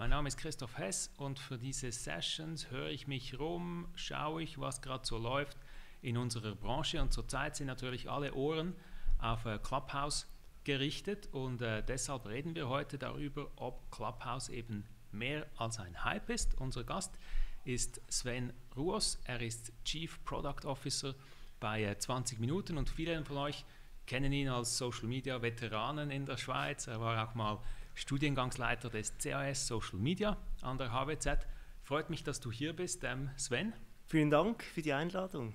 Mein Name ist Christoph Hess und für diese Sessions höre ich mich rum, schaue ich, was gerade so läuft in unserer Branche und zurzeit sind natürlich alle Ohren auf äh, Clubhouse gerichtet und äh, deshalb reden wir heute darüber, ob Clubhouse eben mehr als ein Hype ist. Unser Gast ist Sven Ruos, er ist Chief Product Officer bei äh, 20 Minuten und viele von euch kennen ihn als Social Media Veteranen in der Schweiz. Er war auch mal Studiengangsleiter des CAS Social Media an der HWZ. Freut mich, dass du hier bist, ähm, Sven. Vielen Dank für die Einladung.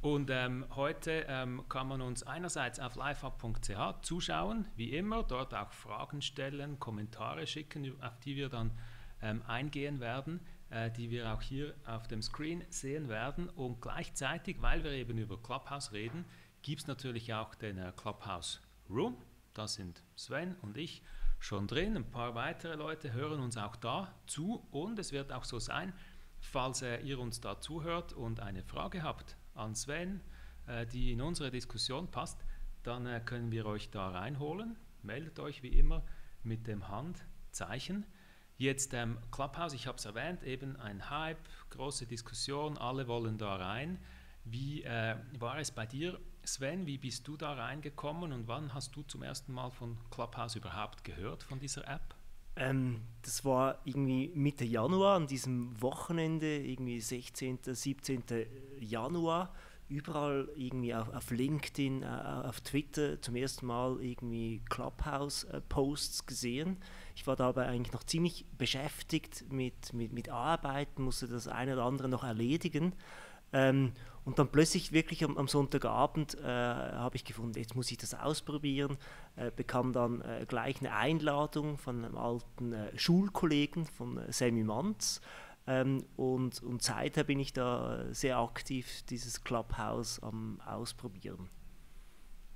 Und ähm, heute ähm, kann man uns einerseits auf livehub.ch zuschauen, wie immer, dort auch Fragen stellen, Kommentare schicken, auf die wir dann ähm, eingehen werden, äh, die wir auch hier auf dem Screen sehen werden. Und gleichzeitig, weil wir eben über Clubhouse reden, gibt es natürlich auch den äh, Clubhouse Room. Da sind Sven und ich schon drin. Ein paar weitere Leute hören uns auch da zu. Und es wird auch so sein, falls äh, ihr uns da zuhört und eine Frage habt an Sven, äh, die in unsere Diskussion passt, dann äh, können wir euch da reinholen. Meldet euch wie immer mit dem Handzeichen. Jetzt ähm, Clubhouse, ich habe es erwähnt, eben ein Hype, große Diskussion, alle wollen da rein. Wie äh, war es bei dir, Sven? Wie bist du da reingekommen und wann hast du zum ersten Mal von Clubhouse überhaupt gehört, von dieser App? Ähm, das war irgendwie Mitte Januar, an diesem Wochenende, irgendwie 16., 17. Januar. Überall irgendwie auf, auf LinkedIn, äh, auf Twitter zum ersten Mal irgendwie Clubhouse-Posts gesehen. Ich war dabei eigentlich noch ziemlich beschäftigt mit, mit, mit Arbeiten, musste das eine oder andere noch erledigen. Ähm, und dann plötzlich wirklich am, am Sonntagabend äh, habe ich gefunden, jetzt muss ich das ausprobieren, äh, bekam dann äh, gleich eine Einladung von einem alten äh, Schulkollegen, von äh, Sammy Manz. Ähm, und, und seither bin ich da sehr aktiv, dieses Clubhouse am Ausprobieren.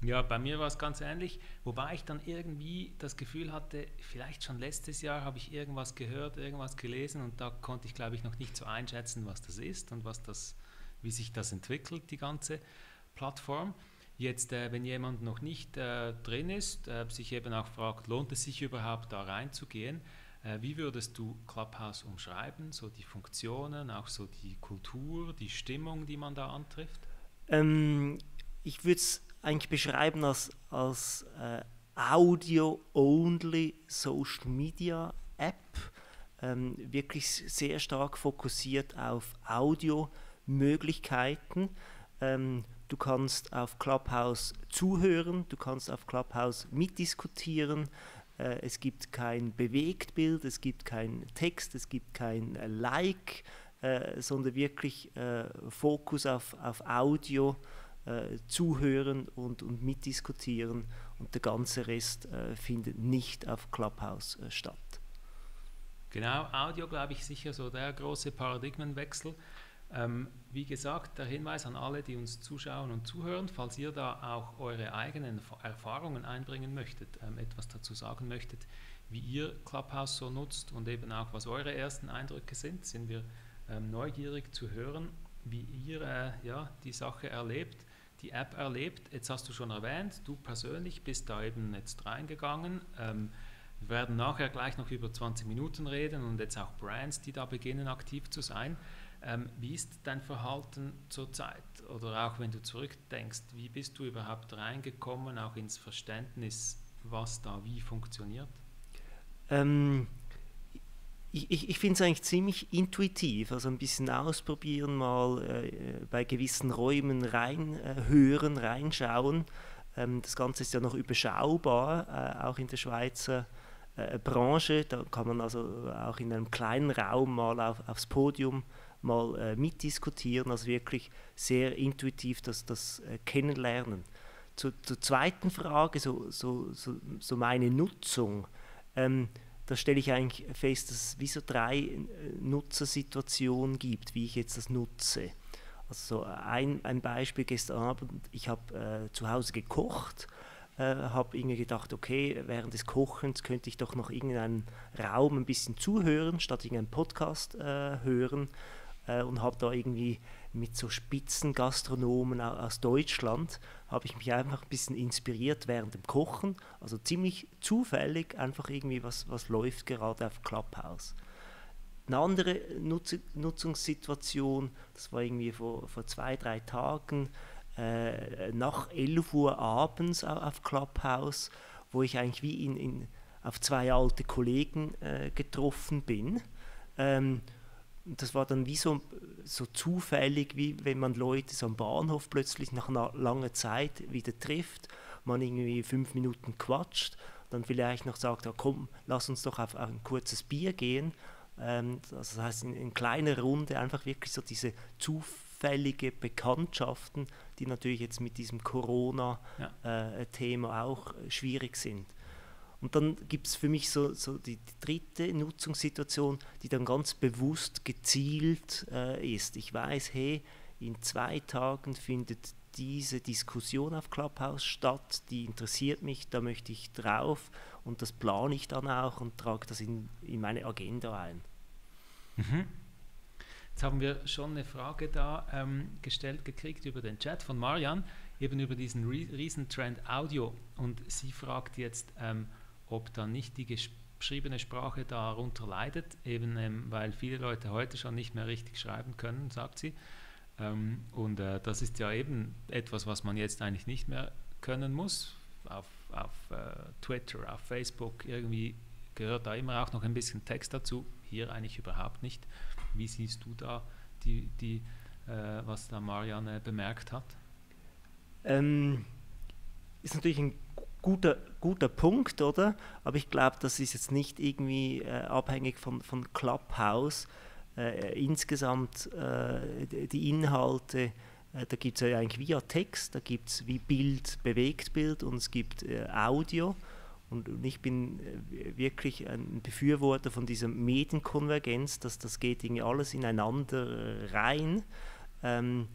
Ja, bei mir war es ganz ähnlich, wobei ich dann irgendwie das Gefühl hatte, vielleicht schon letztes Jahr habe ich irgendwas gehört, irgendwas gelesen und da konnte ich, glaube ich, noch nicht so einschätzen, was das ist und was das wie sich das entwickelt, die ganze Plattform. Jetzt, äh, wenn jemand noch nicht äh, drin ist, äh, sich eben auch fragt, lohnt es sich überhaupt da reinzugehen, äh, wie würdest du Clubhouse umschreiben? So die Funktionen, auch so die Kultur, die Stimmung, die man da antrifft? Ähm, ich würde es eigentlich beschreiben als, als äh, Audio-only Social Media App. Ähm, wirklich sehr stark fokussiert auf Audio. Möglichkeiten. Ähm, du kannst auf Clubhouse zuhören, du kannst auf Clubhouse mitdiskutieren. Äh, es gibt kein Bewegtbild, es gibt kein Text, es gibt kein äh, Like, äh, sondern wirklich äh, Fokus auf, auf Audio, äh, zuhören und, und mitdiskutieren. Und der ganze Rest äh, findet nicht auf Clubhouse statt. Genau, Audio, glaube ich, sicher so der große Paradigmenwechsel. Ähm, wie gesagt, der Hinweis an alle, die uns zuschauen und zuhören, falls ihr da auch eure eigenen Erfahrungen einbringen möchtet, ähm, etwas dazu sagen möchtet, wie ihr Clubhouse so nutzt und eben auch, was eure ersten Eindrücke sind, sind wir ähm, neugierig zu hören, wie ihr äh, ja, die Sache erlebt, die App erlebt. Jetzt hast du schon erwähnt, du persönlich bist da eben jetzt reingegangen. Ähm, wir werden nachher gleich noch über 20 Minuten reden und jetzt auch Brands, die da beginnen aktiv zu sein. Ähm, wie ist dein Verhalten zurzeit? Oder auch wenn du zurückdenkst, wie bist du überhaupt reingekommen, auch ins Verständnis, was da wie funktioniert? Ähm, ich, ich, ich finde es eigentlich ziemlich intuitiv, also ein bisschen ausprobieren, mal äh, bei gewissen Räumen reinhören, äh, reinschauen. Ähm, das Ganze ist ja noch überschaubar, äh, auch in der Schweizer äh, Branche. Da kann man also auch in einem kleinen Raum mal auf, aufs Podium mal äh, mitdiskutieren, also wirklich sehr intuitiv das, das äh, Kennenlernen. Zu, zur zweiten Frage, so, so, so, so meine Nutzung. Ähm, da stelle ich eigentlich fest, dass es wie so drei äh, Nutzersituationen gibt, wie ich jetzt das nutze. Also so ein, ein Beispiel gestern Abend, ich habe äh, zu Hause gekocht, äh, habe irgendwie gedacht, okay, während des Kochens könnte ich doch noch irgendeinen Raum ein bisschen zuhören, statt irgendeinen Podcast äh, hören äh, und habe da irgendwie mit so Spitzengastronomen aus Deutschland, habe ich mich einfach ein bisschen inspiriert während dem Kochen. Also ziemlich zufällig einfach irgendwie, was, was läuft gerade auf Clubhouse. Eine andere Nutz Nutzungssituation, das war irgendwie vor, vor zwei, drei Tagen, äh, nach 11 Uhr abends auf Clubhouse, wo ich eigentlich wie in, in auf zwei alte Kollegen äh, getroffen bin. Ähm, das war dann wie so, so zufällig, wie wenn man Leute so am Bahnhof plötzlich nach einer langen Zeit wieder trifft, man irgendwie fünf Minuten quatscht, dann vielleicht noch sagt, ja, komm, lass uns doch auf, auf ein kurzes Bier gehen. Ähm, das heißt, in, in kleiner Runde einfach wirklich so diese zufällige Bekanntschaften, die natürlich jetzt mit diesem Corona-Thema ja. äh, auch schwierig sind. Und dann gibt es für mich so, so die, dritte Nutzungssituation, die dann ganz bewusst gezielt äh, ist. Ich weiß, hey, in zwei Tagen findet diese Diskussion auf Clubhouse statt, die interessiert mich, da möchte ich drauf und das plane ich dann auch und trage das in, in meine Agenda ein. Mhm. Jetzt haben wir schon eine Frage da ähm, gestellt gekriegt über den Chat von Marian, eben über diesen Riesentrend Audio und sie fragt jetzt, ähm, ob dann nicht die geschriebene Sprache darunter leidet, eben ähm, weil viele Leute heute schon nicht mehr richtig schreiben können, sagt sie. Ähm, und äh, das ist ja eben etwas, was man jetzt eigentlich nicht mehr können muss. Auf, auf äh, Twitter, auf Facebook, irgendwie gehört da immer auch noch ein bisschen Text dazu, hier eigentlich überhaupt nicht. Wie siehst du da die, die äh, was da Marianne bemerkt hat? Ähm, ist natürlich ein guter, guter Punkt, oder? Aber ich glaube, das ist jetzt nicht irgendwie äh, abhängig von, von Clubhouse. Äh, insgesamt äh, die Inhalte, äh, da gibt es ja eigentlich via Text, da gibt es wie Bild, Bewegtbild und es gibt äh, Audio. Und, und, ich bin äh, wirklich ein Befürworter von dieser Medienkonvergenz, dass das geht irgendwie alles ineinander rein. Ähm,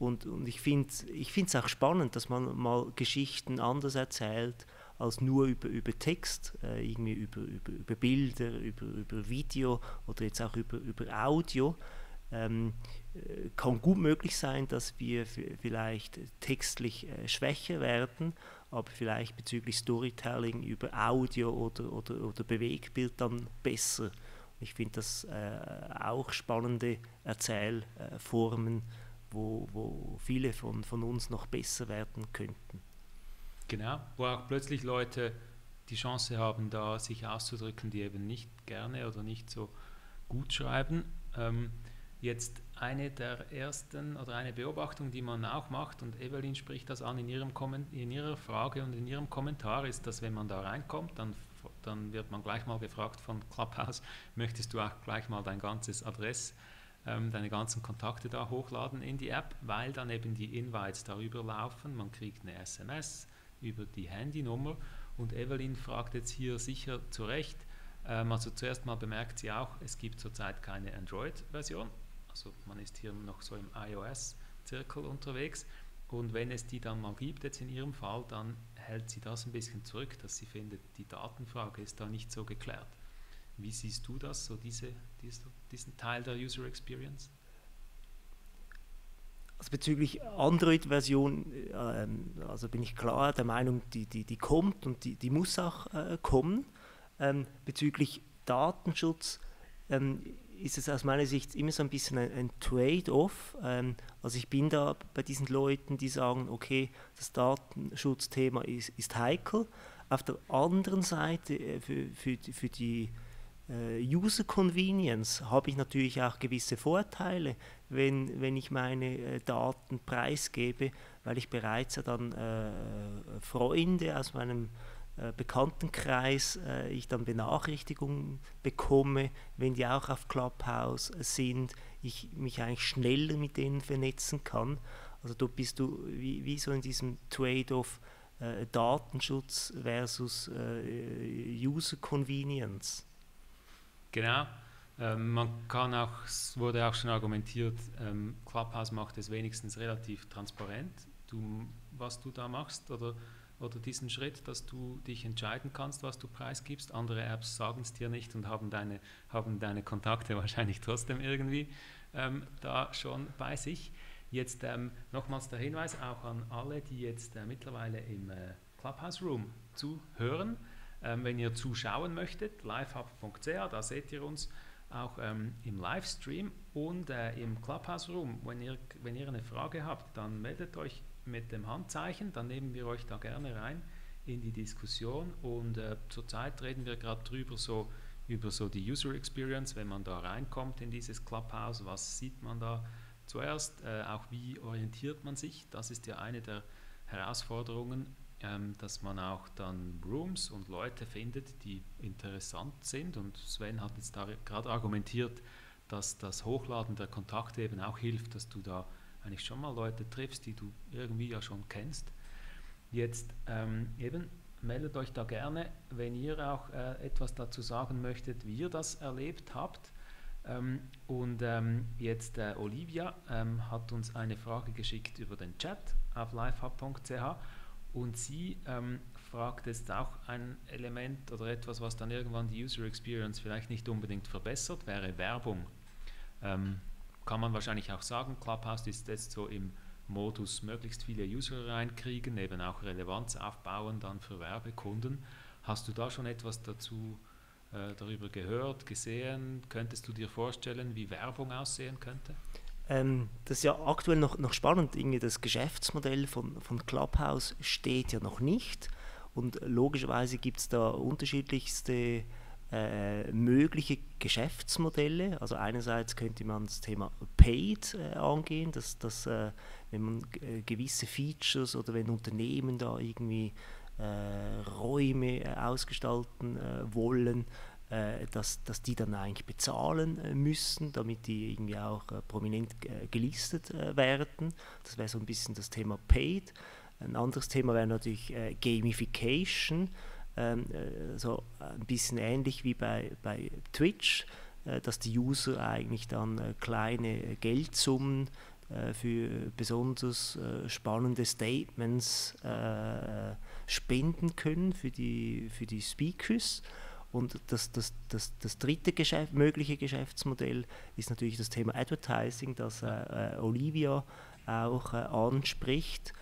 und, und ich finde es auch spannend, dass man mal Geschichten anders erzählt als nur über, über Text, äh, irgendwie über, über, über Bilder, über, über Video oder jetzt auch über, über Audio. Ähm, äh, kann gut möglich sein, dass wir vielleicht textlich äh, schwächer werden, aber vielleicht bezüglich Storytelling über Audio oder, oder, oder Bewegbild dann besser. Ich finde das äh, auch spannende Erzählformen. Wo, wo viele von, von uns noch besser werden könnten. Genau, wo auch plötzlich Leute die Chance haben, da sich auszudrücken, die eben nicht gerne oder nicht so gut schreiben. Ähm, jetzt eine der ersten oder eine Beobachtung, die man auch macht, und Evelyn spricht das an in, ihrem in ihrer Frage und in ihrem Kommentar, ist, dass wenn man da reinkommt, dann, dann wird man gleich mal gefragt von Clubhouse, möchtest du auch gleich mal dein ganzes Adress ähm, deine ganzen Kontakte da hochladen in die App, weil dann eben die Invites darüber laufen. Man kriegt eine SMS über die Handynummer und Evelyn fragt jetzt hier sicher zu Recht, ähm, also zuerst mal bemerkt sie auch, es gibt zurzeit keine Android-Version, also man ist hier noch so im iOS-Zirkel unterwegs und wenn es die dann mal gibt, jetzt in ihrem Fall, dann hält sie das ein bisschen zurück, dass sie findet, die Datenfrage ist da nicht so geklärt. Wie siehst du das, so diese, diese, diesen Teil der User Experience? Also bezüglich Android-Version, äh, also bin ich klar der Meinung, die, die, die kommt und die, die muss auch äh, kommen. Ähm, bezüglich Datenschutz ähm, ist es aus meiner Sicht immer so ein bisschen ein, ein Trade-off. Ähm, also ich bin da bei diesen Leuten, die sagen, okay, das Datenschutzthema ist, ist heikel. Auf der anderen Seite, äh, für, für, für die äh, User Convenience habe ich natürlich auch gewisse Vorteile, wenn, wenn ich meine äh, Daten preisgebe, weil ich bereits ja dann äh, Freunde aus meinem äh, Bekanntenkreis äh, ich dann Benachrichtigungen bekomme, wenn die auch auf Clubhouse sind, ich mich eigentlich schneller mit denen vernetzen kann. Also da bist du wie, wie so in diesem Trade-off äh, Datenschutz versus User Convenience. Genau. Ähm, man kann auch, es wurde auch schon argumentiert, ähm, Clubhouse macht es wenigstens relativ transparent, du, was du da machst oder, oder diesen Schritt, dass du dich entscheiden kannst, was du preisgibst. Andere Apps sagen es dir nicht und haben deine, haben deine Kontakte wahrscheinlich trotzdem irgendwie ähm, da schon bei sich. Jetzt ähm, nochmals der Hinweis auch an alle, die jetzt äh, mittlerweile im äh, Clubhouse Room zuhören. Ähm, wenn ihr zuschauen möchtet, livehub.ch, da seht ihr uns auch ähm, im Livestream und äh, im Clubhouse Room. Wenn ihr, wenn ihr eine Frage habt, dann meldet euch mit dem Handzeichen, dann nehmen wir euch da gerne rein in die Diskussion und äh, zurzeit reden wir gerade drüber so über so die User Experience, wenn man da reinkommt in dieses Clubhouse, was sieht man da zuerst, äh, auch wie orientiert man sich, das ist ja eine der Herausforderungen, ähm, dass man auch dann Rooms und Leute findet, die interessant sind und Sven hat jetzt da gerade argumentiert, dass das Hochladen der Kontakte eben auch hilft, dass du da eigentlich schon mal Leute triffst, die du irgendwie ja schon kennst. Jetzt ähm, eben meldet euch da gerne, wenn ihr auch äh, etwas dazu sagen möchtet, wie ihr das erlebt habt. Ähm, und ähm, jetzt äh, Olivia ähm, hat uns eine Frage geschickt über den Chat auf livehub.ch und sie ähm, fragt jetzt auch ein Element oder etwas, was dann irgendwann die User Experience vielleicht nicht unbedingt verbessert, wäre Werbung. Ähm, kann man wahrscheinlich auch sagen, Clubhouse ist jetzt so im Modus möglichst viele User reinkriegen, eben auch Relevanz aufbauen dann für Werbekunden. Hast du da schon etwas dazu äh, darüber gehört, gesehen? Könntest du dir vorstellen, wie Werbung aussehen könnte? Ähm, das ist ja aktuell noch, noch spannend. Irgendwie das Geschäftsmodell von, von Clubhouse steht ja noch nicht. Und logischerweise gibt es da unterschiedlichste äh, mögliche Geschäftsmodelle. Also einerseits könnte man das Thema Paid äh, angehen, dass, dass äh, wenn man äh, gewisse Features oder wenn Unternehmen da irgendwie äh, Räume äh, ausgestalten wollen, dass, dass die dann eigentlich bezahlen müssen, damit die irgendwie auch prominent gelistet werden. Das wäre so ein bisschen das Thema Paid. Ein anderes Thema wäre natürlich Gamification ähm, äh, so ein bisschen ähnlich wie bei, bei Twitch, äh, dass die User eigentlich dann äh, kleine Geldsummen äh, für besonders äh, spannende Statements äh, spenden können für die, für die Speakers. Und das, das, das, das dritte Geschäft, mögliche Geschäftsmodell ist natürlich das Thema Advertising, das Olivia auch anspricht.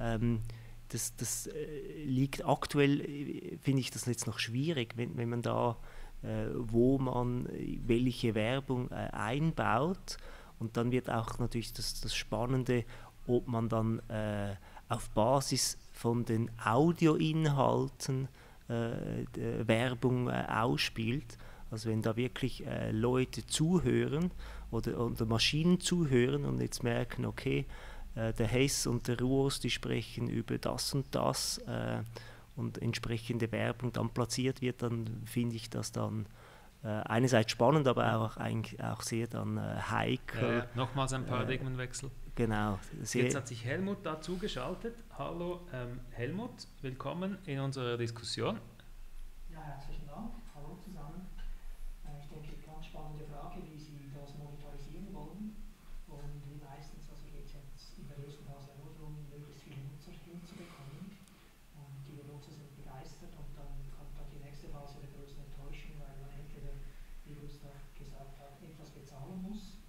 Ähm, das, das äh, liegt aktuell, äh, finde ich das jetzt noch schwierig, wenn, wenn man da, äh, wo man äh, welche Werbung äh, einbaut. Und dann wird auch natürlich das, das Spannende, ob man dann äh, auf Basis von den Audioinhalten Werbung ausspielt. Also wenn da wirklich Leute zuhören oder, oder Maschinen zuhören und jetzt merken, okay, äh, der Hess und der Ruos, die sprechen über das und das äh, und entsprechende Werbung dann platziert wird, dann finde ich das dann äh, einerseits spannend, aber auch, eigentlich auch sehr dann äh, heikel. Äh, nochmals ein Paradigmenwechsel. Genau. Jetzt hat sich Helmut dazu geschaltet. Hallo ähm, Helmut, willkommen in unserer Diskussion. Ja, herzlichen Dank. Hallo zusammen. ich denke, ganz spannende Frage, wie Sie das monetarisieren wollen. Und wie meistens, also geht es jetzt in der ersten Phase nur darum, möglichst viele Nutzer hinzubekommen. Und die Nutzer sind begeistert und dann kommt dann die nächste Phase der größten Enttäuschung, weil man entweder, wie Gustav gesagt hat, etwas bezahlen muss.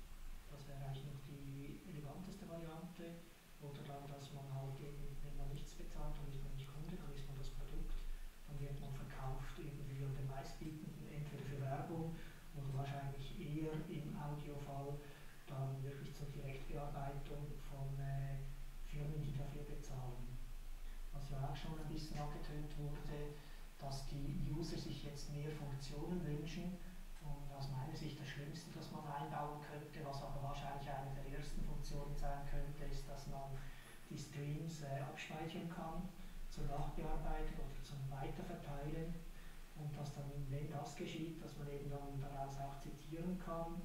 Das wäre eigentlich noch die eleganteste Variante. Oder dann, dass man halt eben, wenn man nichts bezahlt, dann ist man nicht Kunde, dann ist man das Produkt. Dann wird man verkauft irgendwie an den meistbietenden, entweder für Werbung oder wahrscheinlich eher im Audiofall dann wirklich zur Direktbearbeitung von äh, Firmen, die dafür bezahlen. Was ja auch schon ein bisschen angetönt wurde, dass die User sich jetzt mehr Funktionen wünschen. Und aus meiner Sicht das Schlimmste, das man einbauen könnte, was aber wahrscheinlich eine der ersten Funktionen sein könnte, ist, dass man die Streams äh, abspeichern kann zur Nachbearbeitung oder zum Weiterverteilen und dass dann, wenn das geschieht, dass man eben dann daraus auch zitieren kann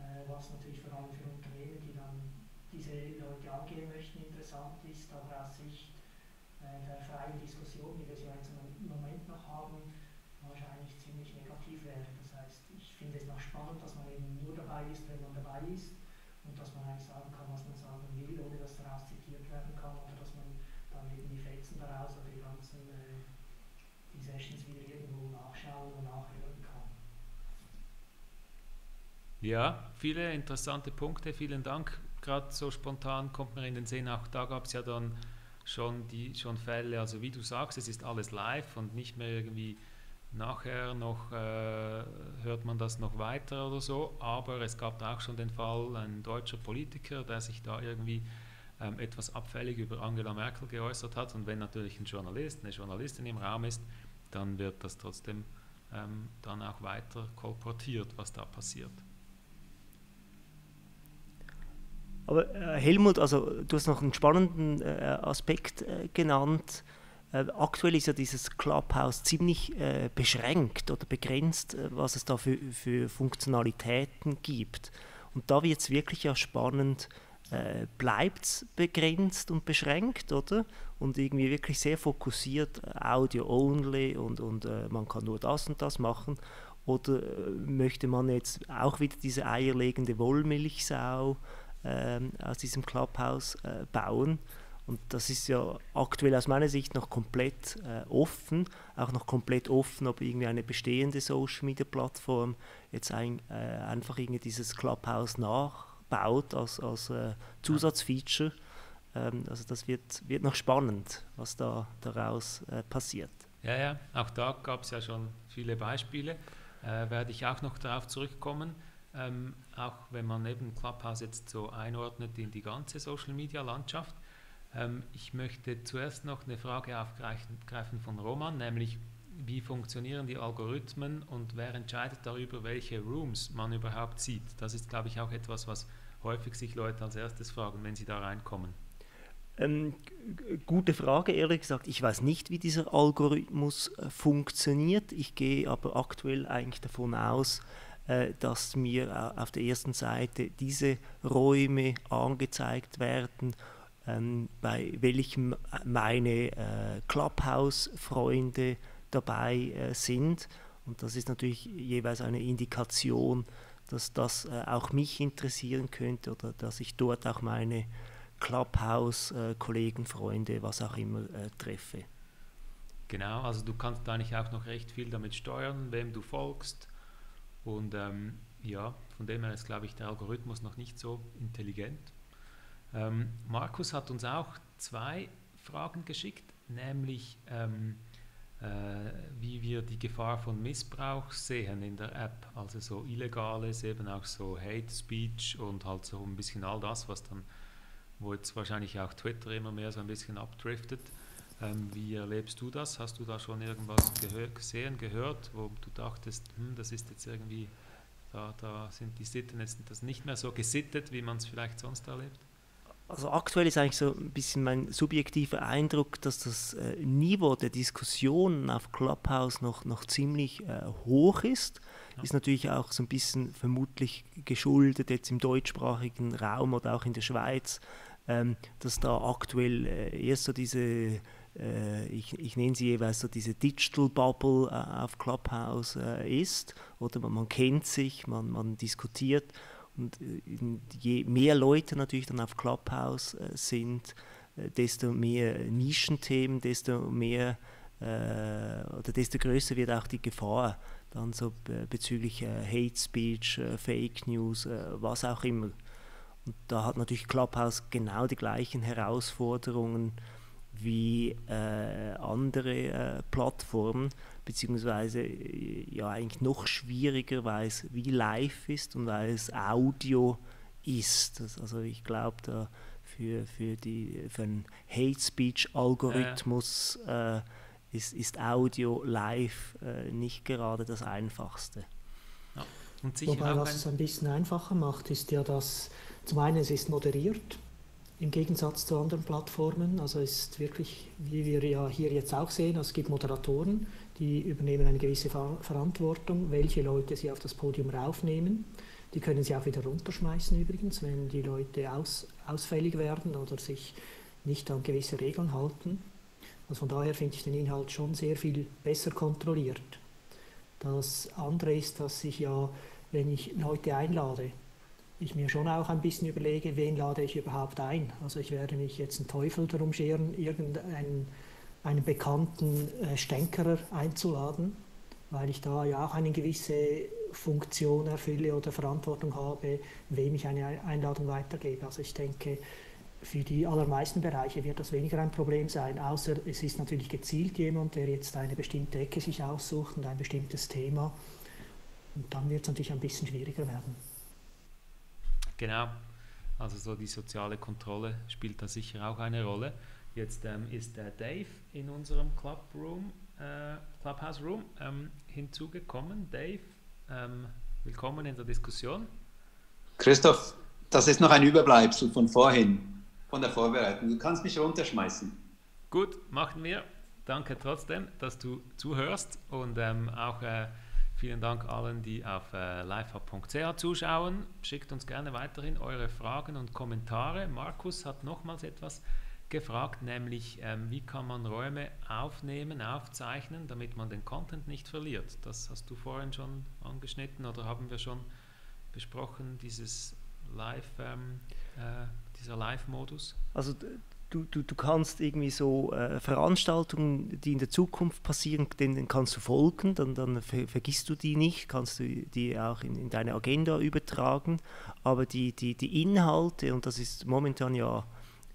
äh, was natürlich vor allem für Unternehmen, die dann diese Leute angehen möchten, interessant ist, aber aus Sicht der freien Diskussion, wie wir jetzt im Moment noch haben, wahrscheinlich ziemlich negativ wäre. Das heißt, ich finde es noch spannend, dass man eben nur dabei ist, wenn man dabei ist und dass man eigentlich sagen kann, was man sagen will, ohne dass daraus zitiert werden kann oder dass man dann eben die Fetzen daraus oder die ganzen äh, die Sessions wieder irgendwo nachschauen und nachhören ja, viele interessante Punkte. Vielen Dank gerade so spontan kommt mir in den Sinn, auch da gab es ja dann schon, die, schon Fälle, also wie du sagst, es ist alles live und nicht mehr irgendwie nachher noch, äh, hört man das noch weiter oder so, aber es gab da auch schon den Fall, ein deutscher Politiker, der sich da irgendwie ähm, etwas abfällig über Angela Merkel geäußert hat und wenn natürlich ein Journalist, eine Journalistin im Raum ist, dann wird das trotzdem ähm, dann auch weiter kolportiert, was da passiert. Aber äh, Helmut, also du hast noch einen spannenden äh, Aspekt äh, genannt. Aktuell ist ja dieses Clubhouse ziemlich beschränkt oder begrenzt, was es da für, für Funktionalitäten gibt. Und da wird es wirklich ja spannend, bleibt es begrenzt und beschränkt, oder? Und irgendwie wirklich sehr fokussiert, Audio-only und, und man kann nur das und das machen. Oder möchte man jetzt auch wieder diese eierlegende Wollmilchsau ähm, aus diesem Clubhouse äh, bauen. Und das ist ja aktuell aus meiner Sicht noch komplett äh, offen, auch noch komplett offen, ob irgendwie eine bestehende Social Media Plattform jetzt ein, äh, einfach irgendwie dieses Clubhouse nachbaut als, als äh, Zusatzfeature. Ähm, also das wird, wird noch spannend, was da daraus äh, passiert. Ja, ja, auch da gab es ja schon viele Beispiele. Äh, werde ich auch noch darauf zurückkommen. Ähm, auch wenn man eben Clubhouse jetzt so einordnet in die ganze Social-Media-Landschaft. Ähm, ich möchte zuerst noch eine Frage aufgreifen von Roman, nämlich wie funktionieren die Algorithmen und wer entscheidet darüber, welche Rooms man überhaupt sieht. Das ist, glaube ich, auch etwas, was häufig sich Leute als erstes fragen, wenn sie da reinkommen. Ähm, gute Frage, ehrlich gesagt. Ich weiß nicht, wie dieser Algorithmus äh, funktioniert. Ich gehe aber aktuell eigentlich davon aus, dass mir äh, auf der ersten Seite diese Räume angezeigt werden, ähm, bei welchem meine äh, Clubhouse-Freunde dabei sind. Und das ist natürlich jeweils eine Indikation, dass das auch mich interessieren könnte oder dass ich dort auch meine Clubhouse-Kollegen, Freunde, was auch immer treffe. Genau, also du kannst nicht auch noch recht viel damit steuern, wem du folgst, und ähm, ja, von dem her ist, glaube ich, der Algorithmus noch nicht so intelligent. Ähm, Markus hat uns auch zwei Fragen geschickt, nämlich ähm, äh, wie wir die Gefahr von Missbrauch sehen in der App, also so illegales, eben auch so Hate Speech und halt so ein bisschen all das, was dann, wo jetzt wahrscheinlich auch Twitter immer mehr so ein bisschen abdriftet. Ähm, wie erlebst du das? Hast du da schon irgendwas gehör gesehen, gehört, wo du dachtest, hm, das ist jetzt irgendwie, da, da sind die Sitten jetzt das nicht mehr so gesittet, wie man es vielleicht sonst erlebt? Also aktuell ist eigentlich so ein bisschen mein subjektiver Eindruck, dass das äh, Niveau der Diskussionen auf Clubhouse noch, noch ziemlich äh, hoch ist. Ja. Ist natürlich auch so ein bisschen vermutlich geschuldet jetzt im deutschsprachigen Raum oder auch in der Schweiz, ähm, dass da aktuell äh, erst so diese ich, ich nenne sie jeweils so diese Digital Bubble äh, auf Clubhouse äh, ist. Oder man, man, kennt sich, man, man diskutiert. Und je mehr Leute natürlich dann auf Clubhouse sind, desto mehr Nischenthemen, desto mehr oder desto größer wird auch die Gefahr dann so bezüglich Hate Speech, Fake News, was auch immer. Und da hat natürlich Clubhouse genau die gleichen Herausforderungen wie äh, andere äh, Plattformen, beziehungsweise äh, ja eigentlich noch schwieriger, weil es wie live ist und weil es Audio ist. Das, also ich glaube, da für, für, die, für einen Hate Speech Algorithmus äh, ist, ist Audio live äh, nicht gerade das Einfachste. Ja. Wobei, was es ein bisschen einfacher macht, ist ja, dass zum einen es ist moderiert, im Gegensatz zu anderen Plattformen. Also es ist wirklich, wie wir ja hier jetzt auch sehen, also es gibt Moderatoren, die übernehmen eine gewisse Ver Verantwortung, welche Leute sie auf das Podium raufnehmen. Die können sie auch wieder runterschmeißen übrigens, wenn die Leute aus, ausfällig werden oder sich nicht an gewisse Regeln halten. Also von daher finde ich den Inhalt schon sehr viel besser kontrolliert. Das andere ist, dass ich ja, wenn ich Leute einlade, ich mir schon auch ein bisschen überlege, wen lade ich überhaupt ein. Also ich werde nicht jetzt einen Teufel darum scheren, irgendeinen einen bekannten äh, Stänkerer einzuladen, weil ich da ja auch eine gewisse Funktion erfülle oder Verantwortung habe, wem ich eine Einladung weitergebe. Also ich denke, für die allermeisten Bereiche wird das weniger ein Problem sein, außer es ist natürlich gezielt jemand, der jetzt eine bestimmte Ecke sich aussucht und ein bestimmtes Thema. Und dann wird es natürlich ein bisschen schwieriger werden. Genau, also so die soziale Kontrolle spielt da sicher auch eine Rolle. Jetzt ähm, ist der Dave in unserem Clubroom, äh, Clubhouse Room ähm, hinzugekommen. Dave, ähm, willkommen in der Diskussion. Christoph, das ist noch ein Überbleibsel von vorhin, von der Vorbereitung. Du kannst mich runterschmeißen. Gut, machen wir. Danke trotzdem, dass du zuhörst und ähm, auch äh, vielen Dank allen, die auf äh, livehub.ch zuschauen. Schickt uns gerne weiterhin eure Fragen und Kommentare. Markus hat nochmals etwas gefragt, nämlich ähm, wie kann man Räume aufnehmen, aufzeichnen, damit man den Content nicht verliert. Das hast du vorhin schon angeschnitten oder haben wir schon besprochen, dieses Live, ähm, äh, dieser Live-Modus? Also du, du, du kannst irgendwie so äh, Veranstaltungen, die in der Zukunft passieren, denen kannst du folgen, dann, dann ver vergisst du die nicht, kannst du die auch in, in deine Agenda übertragen, aber die, die, die Inhalte, und das ist momentan ja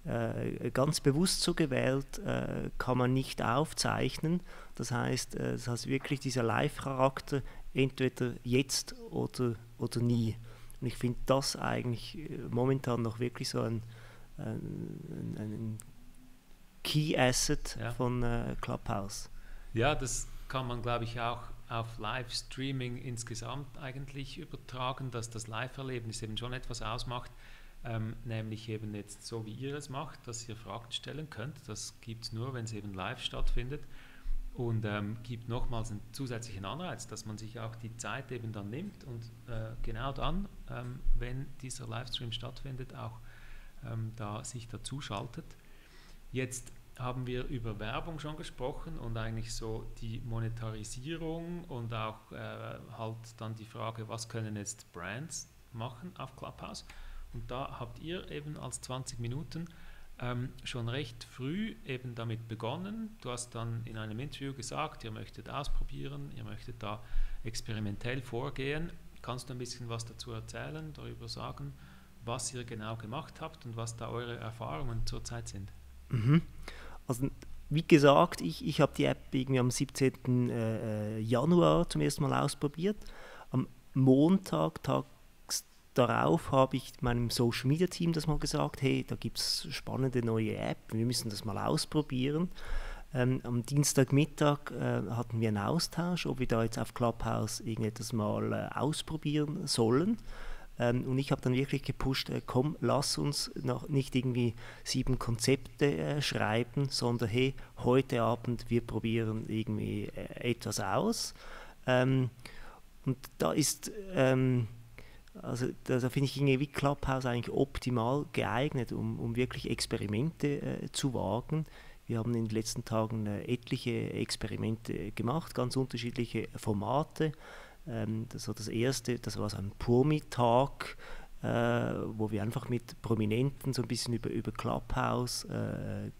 äh, ganz bewusst so gewählt, äh, kann man nicht aufzeichnen. Das heißt, äh, das heißt wirklich dieser Live-Charakter entweder jetzt oder, oder nie. Und ich finde das eigentlich äh, momentan noch wirklich so ein, ein, ein Key Asset ja. von äh, Clubhouse. Ja, das kann man, glaube ich, auch auf Livestreaming insgesamt eigentlich übertragen, dass das Live-Erlebnis eben schon etwas ausmacht ähm, nämlich eben jetzt so wie ihr es macht, dass ihr Fragen stellen könnt. Das gibt es nur, wenn es eben live stattfindet und ähm, gibt nochmals einen zusätzlichen Anreiz, dass man sich auch die Zeit eben dann nimmt und äh, genau dann, ähm, wenn dieser Livestream stattfindet, auch ähm, da sich dazu schaltet. Jetzt haben wir über Werbung schon gesprochen und eigentlich so die Monetarisierung und auch äh, halt dann die Frage, was können jetzt Brands machen auf Clubhouse. Und da habt ihr eben als 20 Minuten ähm, schon recht früh eben damit begonnen. Du hast dann in einem Interview gesagt, ihr möchtet ausprobieren, ihr möchtet da experimentell vorgehen. Kannst du ein bisschen was dazu erzählen, darüber sagen, was ihr genau gemacht habt und was da eure Erfahrungen zurzeit sind? Mhm. Also wie gesagt, ich, ich habe die App irgendwie am 17. Äh, Januar zum ersten Mal ausprobiert. Am Montag, Tag darauf habe ich meinem Social Media Team das mal gesagt, hey, da gibt es spannende neue App, wir müssen das mal ausprobieren. Ähm, am Dienstagmittag äh, hatten wir einen Austausch, ob wir da jetzt auf Clubhouse irgendetwas mal äh, ausprobieren sollen. Ähm, und ich habe dann wirklich gepusht, äh, komm, lass uns noch nicht irgendwie sieben Konzepte äh, schreiben, sondern hey, heute Abend wir probieren irgendwie äh, etwas aus. Ähm, und da ist ähm, also da, da finde ich irgendwie Clubhouse eigentlich optimal geeignet, um, um wirklich Experimente äh, zu wagen. Wir haben in den letzten Tagen äh, etliche Experimente gemacht, ganz unterschiedliche Formate. Ähm, das war das erste, das war so ein Purmi-Tag, äh, wo wir einfach mit Prominenten so ein bisschen über, über Clubhouse äh, äh,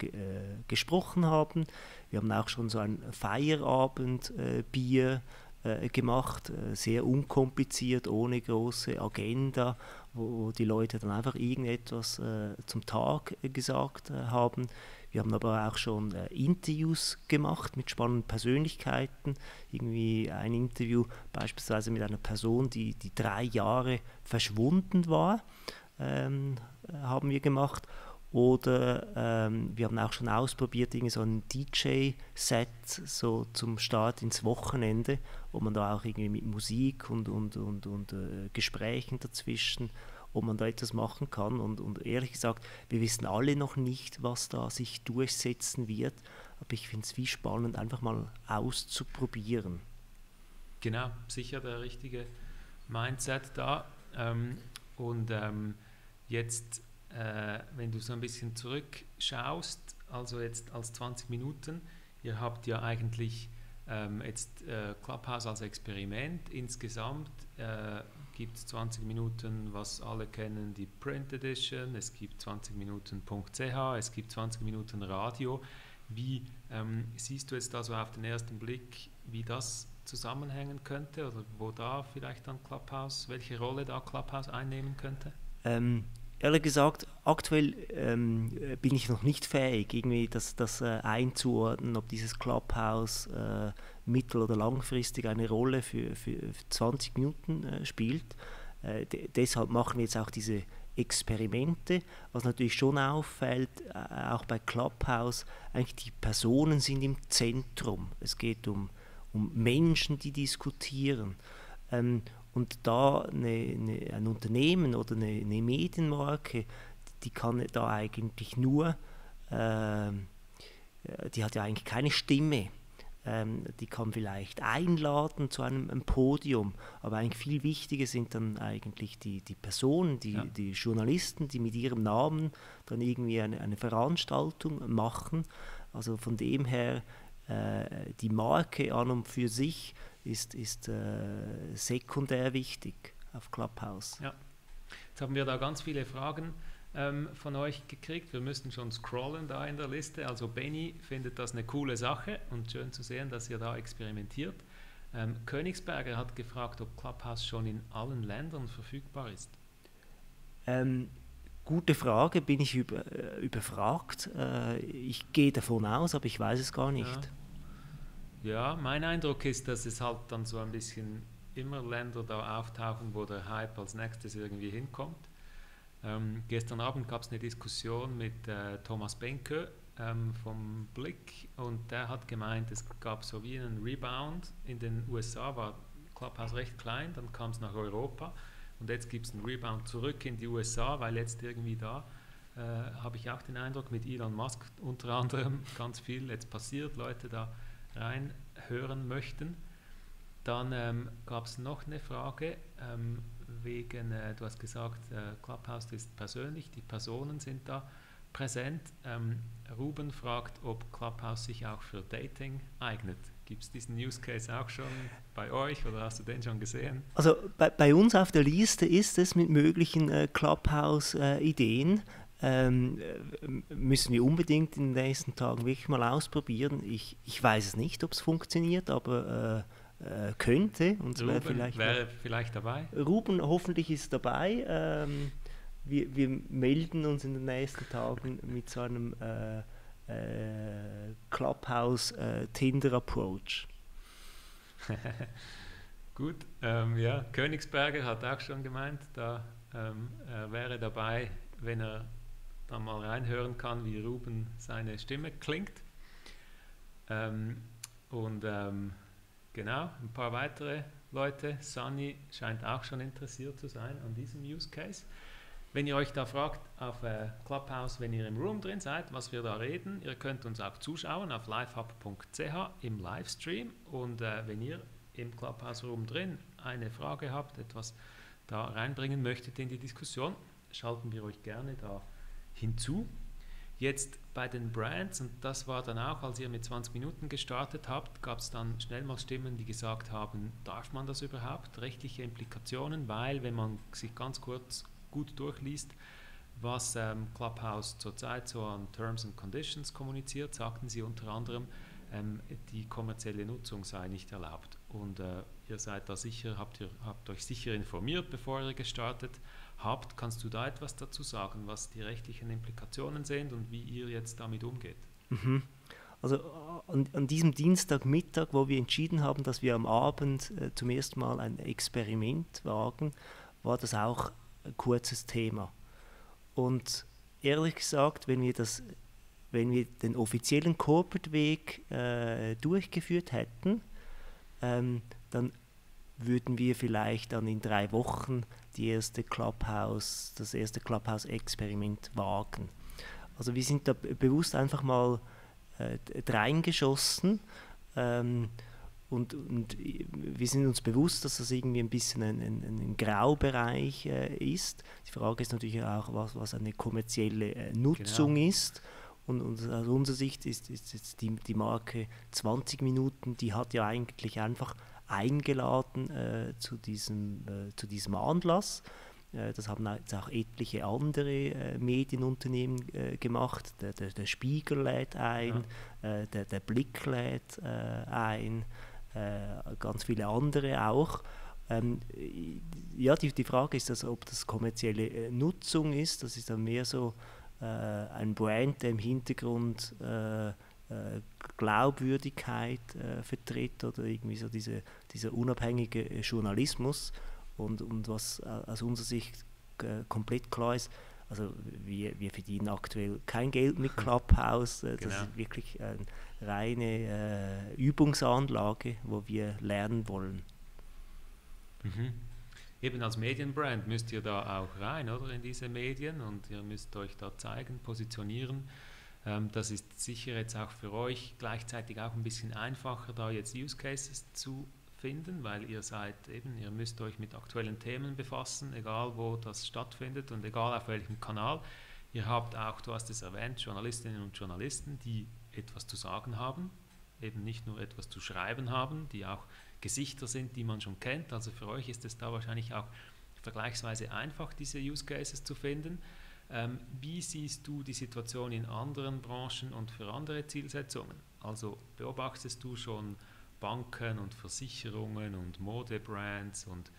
gesprochen haben. Wir haben auch schon so ein Feierabend-Bier äh, gemacht, äh, sehr unkompliziert, ohne große Agenda, wo, die Leute dann einfach irgendetwas äh, zum Tag gesagt haben. Wir haben aber auch schon äh, Interviews gemacht mit spannenden Persönlichkeiten. Irgendwie ein Interview beispielsweise mit einer Person, die, die drei Jahre verschwunden war, ähm, haben wir gemacht. Oder ähm, wir haben auch schon ausprobiert, irgendwie so ein DJ-Set so zum Start ins Wochenende, wo man da auch irgendwie mit Musik und, und, und, und äh, Gesprächen dazwischen, ob man da etwas machen kann. Und, und ehrlich gesagt, wir wissen alle noch nicht, was da sich durchsetzen wird. Aber ich finde es wie spannend, einfach mal auszuprobieren. Genau, sicher der richtige Mindset da. Ähm, und ähm, jetzt äh, wenn du so ein bisschen zurückschaust, also jetzt als 20 Minuten, ihr habt ja eigentlich ähm, jetzt äh, Clubhouse als Experiment. Insgesamt äh, gibt es 20 Minuten, was alle kennen, die Print Edition, es gibt 20 Minuten.ch, es gibt 20 Minuten Radio. Wie ähm, siehst du jetzt also auf den ersten Blick, wie das zusammenhängen könnte oder wo da vielleicht dann Clubhouse, welche Rolle da Clubhouse einnehmen könnte? Ähm, ehrlich gesagt, aktuell ähm, bin ich noch nicht fähig, irgendwie das, das äh, einzuordnen, ob dieses Clubhouse äh, mittel- oder langfristig eine Rolle für, für 20 Minuten äh, spielt. Äh, deshalb machen wir jetzt auch diese Experimente. Was natürlich schon auffällt, äh, auch bei Clubhouse, eigentlich die Personen sind im Zentrum. Es geht um, um Menschen, die diskutieren. Ähm, und da eine, eine, ein Unternehmen oder eine, eine, Medienmarke, die kann da eigentlich nur, äh, die hat ja eigentlich keine Stimme. Ähm, die kann vielleicht einladen zu einem, einem, Podium, aber eigentlich viel wichtiger sind dann eigentlich die, die Personen, die, ja. die Journalisten, die mit ihrem Namen dann irgendwie eine, eine Veranstaltung machen. Also von dem her, äh, die Marke an und für sich ist, ist äh, sekundär wichtig auf Clubhouse. Ja. Jetzt haben wir da ganz viele Fragen ähm, von euch gekriegt. Wir müssen schon scrollen da in der Liste. Also Benny findet das eine coole Sache und schön zu sehen, dass ihr da experimentiert. Ähm, Königsberger hat gefragt, ob Clubhouse schon in allen Ländern verfügbar ist. Ähm, gute Frage, bin ich über, äh, überfragt. Äh, ich gehe davon aus, aber ich weiß es gar nicht. Ja. ja, mein Eindruck ist, dass es halt dann so ein bisschen immer Länder da auftauchen, wo der Hype als nächstes irgendwie hinkommt. Ähm, gestern Abend gab es eine Diskussion mit äh, Thomas Benke ähm, vom Blick und der hat gemeint, es gab so wie einen Rebound. In den USA war Clubhouse recht klein, dann kam es nach Europa und jetzt gibt es einen Rebound zurück in die USA, weil jetzt irgendwie da äh, habe ich auch den Eindruck, mit Elon Musk unter anderem ganz viel jetzt passiert, Leute da reinhören möchten. Dann ähm, gab es noch eine Frage, ähm, wegen, äh, du hast gesagt, äh, Clubhouse ist persönlich, die Personen sind da präsent. Ähm, Ruben fragt, ob Clubhouse sich auch für Dating eignet. Gibt es diesen Use Case auch schon bei euch oder hast du den schon gesehen? Also bei, bei uns auf der Liste ist es mit möglichen äh, Clubhouse-Ideen. Ähm, äh, müssen wir unbedingt in den nächsten Tagen wirklich mal ausprobieren. Ich, ich weiß es nicht, ob es funktioniert, aber äh, könnte. Und Ruben vielleicht, wäre vielleicht dabei. Ruben hoffentlich ist dabei. Ähm, wir, wir, melden uns in den nächsten Tagen mit so einem äh, äh, Clubhouse äh, Tinder Approach. Gut, ähm, ja, Königsberger hat auch schon gemeint, da ähm, er wäre dabei, wenn er dann mal reinhören kann, wie Ruben seine Stimme klingt. Ähm, und ähm, Genau, ein paar weitere Leute. Sunny scheint auch schon interessiert zu sein an diesem Use Case. Wenn ihr euch da fragt auf äh, Clubhouse, wenn ihr im Room drin seid, was wir da reden, ihr könnt uns auch zuschauen auf livehub.ch im Livestream. Und äh, wenn ihr im Clubhouse Room drin eine Frage habt, etwas da reinbringen möchtet in die Diskussion, schalten wir euch gerne da hinzu. Jetzt bei den Brands, und das war dann auch, als ihr mit 20 Minuten gestartet habt, gab es dann schnell mal Stimmen, die gesagt haben, darf man das überhaupt? Rechtliche Implikationen, weil wenn man sich ganz kurz gut durchliest, was ähm, Clubhouse zurzeit so an Terms and Conditions kommuniziert, sagten sie unter anderem, ähm, die kommerzielle Nutzung sei nicht erlaubt. Und äh, ihr seid da sicher, habt, ihr, habt euch sicher informiert, bevor ihr gestartet habt. Kannst du da etwas dazu sagen, was die rechtlichen Implikationen sind und wie ihr jetzt damit umgeht? Mhm. Also an, an, diesem Dienstagmittag, wo wir entschieden haben, dass wir am Abend äh, zum ersten Mal ein Experiment wagen, war das auch ein kurzes Thema. Und ehrlich gesagt, wenn wir, das, wenn wir den offiziellen Corporate-Weg äh, durchgeführt hätten, ähm, dann würden wir vielleicht dann in drei Wochen die erste Clubhouse, das erste Clubhouse-Experiment wagen. Also wir sind da bewusst einfach mal äh, reingeschossen ähm, und, und, wir sind uns bewusst, dass das irgendwie ein bisschen ein, ein, ein Graubereich äh, ist. Die Frage ist natürlich auch, was, was eine kommerzielle äh, Nutzung genau. ist. Und, und, aus unserer Sicht ist, ist jetzt die, die Marke 20 Minuten, die hat ja eigentlich einfach eingeladen äh, zu, diesem, äh, zu diesem Anlass. Äh, das haben jetzt auch etliche andere äh, Medienunternehmen äh, gemacht. Der, der, der, Spiegel lädt ein, ja. der, der Blick lädt ein. ganz viele andere auch. Ähm, ja, die, die Frage ist, also, ob das kommerzielle Nutzung ist. Das ist dann mehr so äh, ein Brand, der im Hintergrund äh, äh Glaubwürdigkeit äh, vertritt oder irgendwie so diese, dieser unabhängige äh, Journalismus. Und, und was aus unserer Sicht komplett klar ist, also wir, wir verdienen aktuell kein Geld mit Clubhouse. Das genau. ist wirklich eine reine Übungsanlage, wo wir lernen wollen. Mhm. Eben als Medienbrand müsst ihr da auch rein, oder, in diese Medien und ihr müsst euch da zeigen, positionieren. Ähm, das ist sicher jetzt auch für euch gleichzeitig auch ein bisschen einfacher, da jetzt Use Cases zu finden, weil ihr seid eben, ihr müsst euch mit aktuellen Themen befassen, egal wo das stattfindet und egal auf welchem Kanal. Ihr habt auch, du hast es erwähnt, Journalistinnen und Journalisten, die etwas zu sagen haben, eben nicht nur etwas zu schreiben haben, die auch Gesichter sind, die man schon kennt. Also für euch ist es da wahrscheinlich auch vergleichsweise einfach, diese Use Cases zu finden. Ähm, wie siehst du die Situation in anderen Branchen und für andere Zielsetzungen? Also beobachtest du schon Banken und Versicherungen und Modebrands und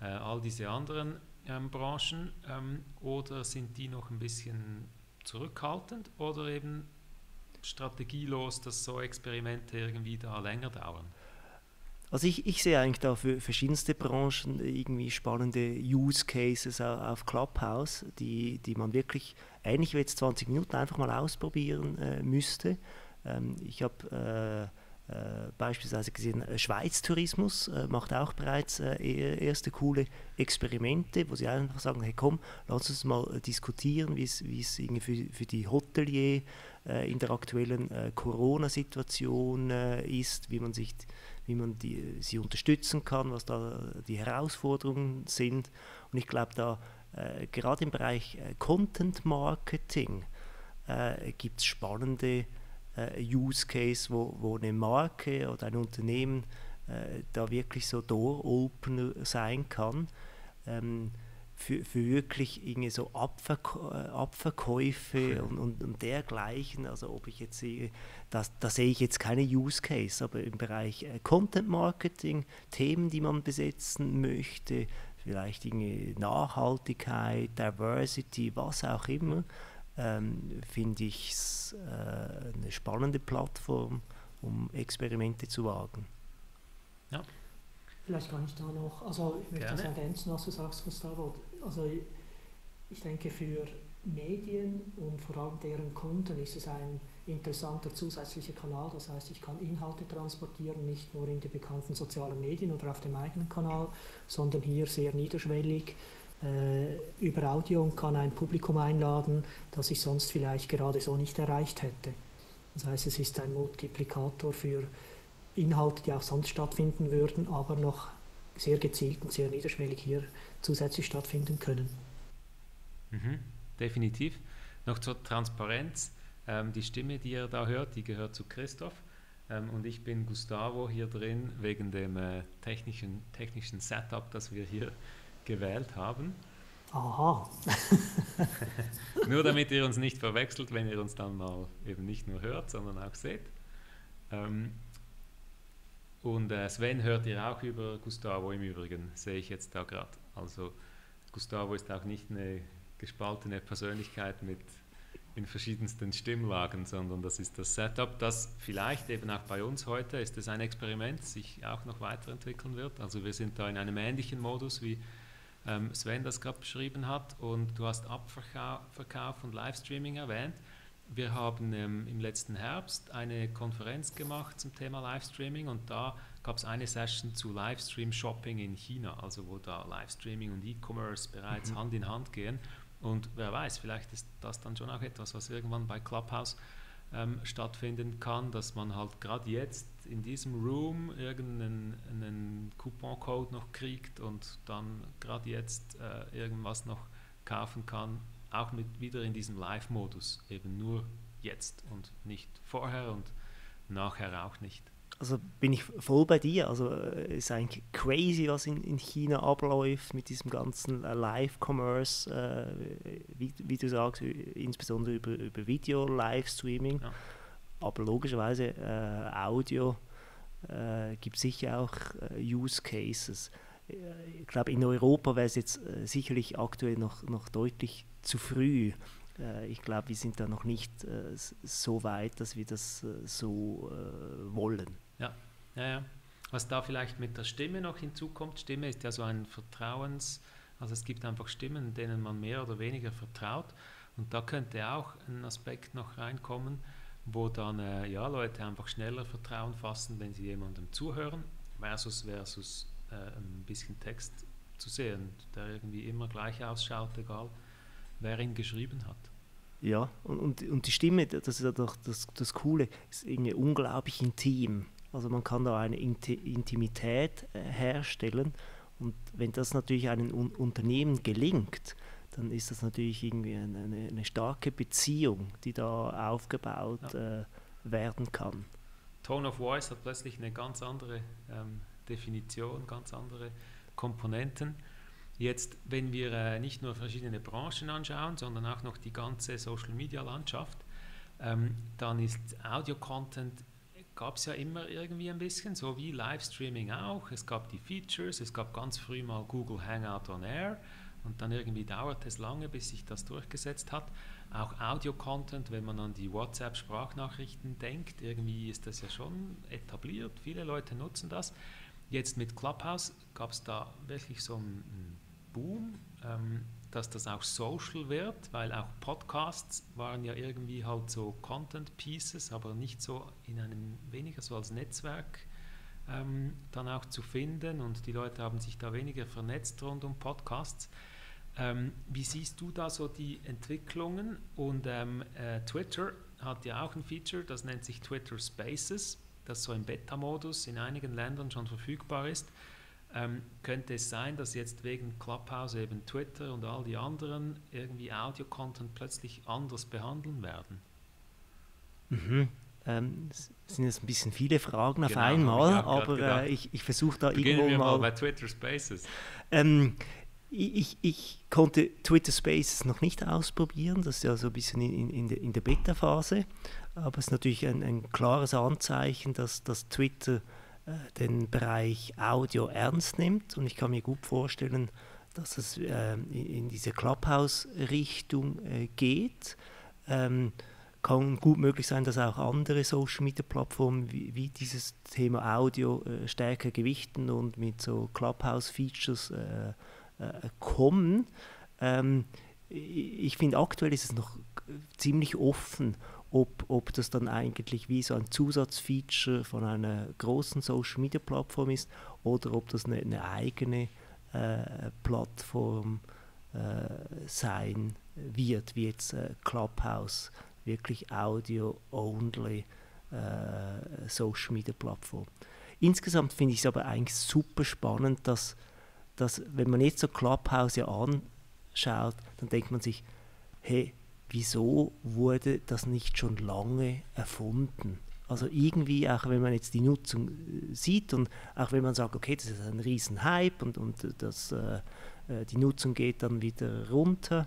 äh, all diese anderen ähm, Branchen ähm, oder sind die noch ein bisschen zurückhaltend oder eben strategielos, dass so Experimente irgendwie da länger dauern? Also ich, ich sehe eigentlich da für verschiedenste Branchen irgendwie spannende Use Cases auf Clubhouse, die, die man wirklich ähnlich wie jetzt 20 Minuten einfach mal ausprobieren äh, müsste. Ähm, ich habe äh, äh, beispielsweise gesehen, äh, Schweiz Tourismus äh, macht auch bereits äh, erste coole Experimente, wo sie einfach sagen, hey komm, lass uns mal diskutieren, wie es für, für die Hotelier in der aktuellen Corona-Situation ist, wie man sich wie man die, sie unterstützen kann, was da die Herausforderungen sind. Und ich glaube, da äh, gerade im Bereich äh, Content Marketing äh, gibt es spannende äh, Use Case, wo, wo eine Marke oder ein Unternehmen äh, da wirklich so Door-Opener sein kann. Ähm, für, für wirklich irgendwie so Abverk äh, Abverkäufe und, und, und, dergleichen. Also ob ich jetzt sehe, das, da sehe ich jetzt keine Use Case, aber im Bereich äh, Content Marketing, Themen, die man besetzen möchte, vielleicht irgendwie Nachhaltigkeit, Diversity, was auch immer, ähm, finde ich es äh, eine spannende Plattform, um Experimente zu wagen. Ja. Vielleicht kann ich da noch, also ich möchte Gerne. das ergänzen, was du sagst, Gustavo. Also ich denke für Medien und vor allem deren Kunden ist es ein interessanter zusätzlicher Kanal. Das heißt, ich kann Inhalte transportieren, nicht nur in die bekannten sozialen Medien oder auf dem eigenen Kanal, sondern hier sehr niederschwellig äh, über Audio und kann ein Publikum einladen, das ich sonst vielleicht gerade so nicht erreicht hätte. Das heißt, es ist ein Multiplikator für Inhalte, die auch sonst stattfinden würden, aber noch sehr gezielt und sehr niederschwellig hier zusätzlich stattfinden können. Mhm, definitiv. Noch zur Transparenz. Ähm, die Stimme, die ihr da hört, die gehört zu Christoph. Ähm, und ich bin Gustavo hier drin wegen dem äh, technischen, technischen Setup, das wir hier gewählt haben. Aha. nur damit ihr uns nicht verwechselt, wenn ihr uns dann mal eben nicht nur hört, sondern auch seht. Ähm, und äh, Sven hört ihr auch über Gustavo im Übrigen, sehe ich jetzt da gerade. Also Gustavo ist auch nicht eine gespaltene Persönlichkeit mit in verschiedensten Stimmlagen, sondern das ist das Setup, das vielleicht eben auch bei uns heute ist es ein Experiment, sich auch noch weiterentwickeln wird. Also wir sind da in einem ähnlichen Modus, wie ähm, Sven das gerade beschrieben hat und du hast Abverkauf und Livestreaming erwähnt. Wir haben ähm, im letzten Herbst eine Konferenz gemacht zum Thema Livestreaming und da gab es eine Session zu Livestream-Shopping in China, also wo da Livestreaming und E-Commerce bereits mhm. Hand in Hand gehen. Und wer weiß, vielleicht ist das dann schon auch etwas, was irgendwann bei Clubhouse ähm, stattfinden kann, dass man halt gerade jetzt in diesem Room irgendeinen Couponcode noch kriegt und dann gerade jetzt äh, irgendwas noch kaufen kann, auch mit wieder in diesem Live-Modus, eben nur jetzt und nicht vorher und nachher auch nicht. Also bin ich voll bei dir. Also es äh, ist eigentlich crazy, was in, in China abläuft mit diesem ganzen äh, Live-Commerce, äh, wie, wie, du sagst, insbesondere über, über Video, Livestreaming, ja. aber logischerweise äh, Audio äh, gibt sicher auch äh, Use Cases. Ich glaube, in Europa wäre es jetzt sicherlich aktuell noch, noch deutlich zu früh. Ich glaube, wir sind da noch nicht äh, so weit, dass wir das so wollen. Ja, ja, ja. Was da vielleicht mit der Stimme noch hinzukommt, Stimme ist ja so ein Vertrauens, also es gibt einfach Stimmen, denen man mehr oder weniger vertraut. Und da könnte auch ein Aspekt noch reinkommen, wo dann äh, ja, Leute einfach schneller Vertrauen fassen, wenn sie jemandem zuhören, versus, versus äh, ein bisschen Text zu sehen, der irgendwie immer gleich ausschaut, egal wer ihn geschrieben hat. Ja, und, und, die Stimme, das ist ja doch das, das Coole, ist irgendwie unglaublich intim. Also man kann da eine Intimität äh, herstellen und wenn das natürlich einem Un Unternehmen gelingt, dann ist das natürlich irgendwie eine, eine, eine starke Beziehung, die da aufgebaut ja. äh, werden kann. Tone of Voice hat plötzlich eine ganz andere ähm, Definition, ganz andere Komponenten. Jetzt, wenn wir äh, nicht nur verschiedene Branchen anschauen, sondern auch noch die ganze Social-Media-Landschaft, ähm, dann ist Audio-Content gab es ja immer irgendwie ein bisschen, so wie Livestreaming auch. Es gab die Features, es gab ganz früh mal Google Hangout on Air und dann irgendwie dauert es lange, bis sich das durchgesetzt hat. Auch Audio-Content, wenn man an die WhatsApp-Sprachnachrichten denkt, irgendwie ist das ja schon etabliert. Viele Leute nutzen das. Jetzt mit Clubhouse gab es da wirklich so einen Boom, ähm, dass das auch social wird, weil auch Podcasts waren ja irgendwie halt so Content Pieces, aber nicht so in einem weniger so als Netzwerk ähm, dann auch zu finden und die Leute haben sich da weniger vernetzt rund um Podcasts. Ähm, wie siehst du da so die Entwicklungen? Und ähm, äh, Twitter hat ja auch ein Feature, das nennt sich Twitter Spaces, das so im Beta-Modus in einigen Ländern schon verfügbar ist. Ähm, könnte es sein, dass jetzt wegen Clubhouse eben Twitter und all die anderen irgendwie Audio-Content plötzlich anders behandeln werden? Mhm. Ähm, sind jetzt ein bisschen viele Fragen auf genau, einmal, aber äh, ich, ich versuche da irgendwo wir mal, mal bei Twitter Spaces. Ähm, ich, ich, konnte Twitter Spaces noch nicht ausprobieren, das ist ja so ein bisschen in, in, der, in der Beta-Phase, aber es ist natürlich ein, ein klares Anzeichen, dass, dass Twitter den Bereich Audio ernst nimmt und ich kann mir gut vorstellen, dass es äh, in diese Clubhouse-Richtung äh, geht. Ähm, kann gut möglich sein, dass auch andere Social-Media-Plattformen wie, wie, dieses Thema Audio äh, stärker gewichten und mit so Clubhouse-Features äh, äh, kommen. Ähm, ich finde, aktuell ist es noch ziemlich offen, ob, ob das dann eigentlich wie so ein Zusatzfeature von einer großen Social-Media-Plattform ist oder ob das eine, eine eigene äh, Plattform äh, sein wird, wie jetzt äh, Clubhouse, wirklich Audio-only äh, Social-Media-Plattform. Insgesamt finde ich es aber eigentlich super spannend, dass dass wenn man jetzt so Clubhouse ja anschaut, dann denkt man sich, hey, wieso wurde das nicht schon lange erfunden? Also irgendwie, auch wenn man jetzt die Nutzung äh, sieht und auch wenn man sagt, okay, das ist ein riesen Hype und, und das, äh, äh, die Nutzung geht dann wieder runter,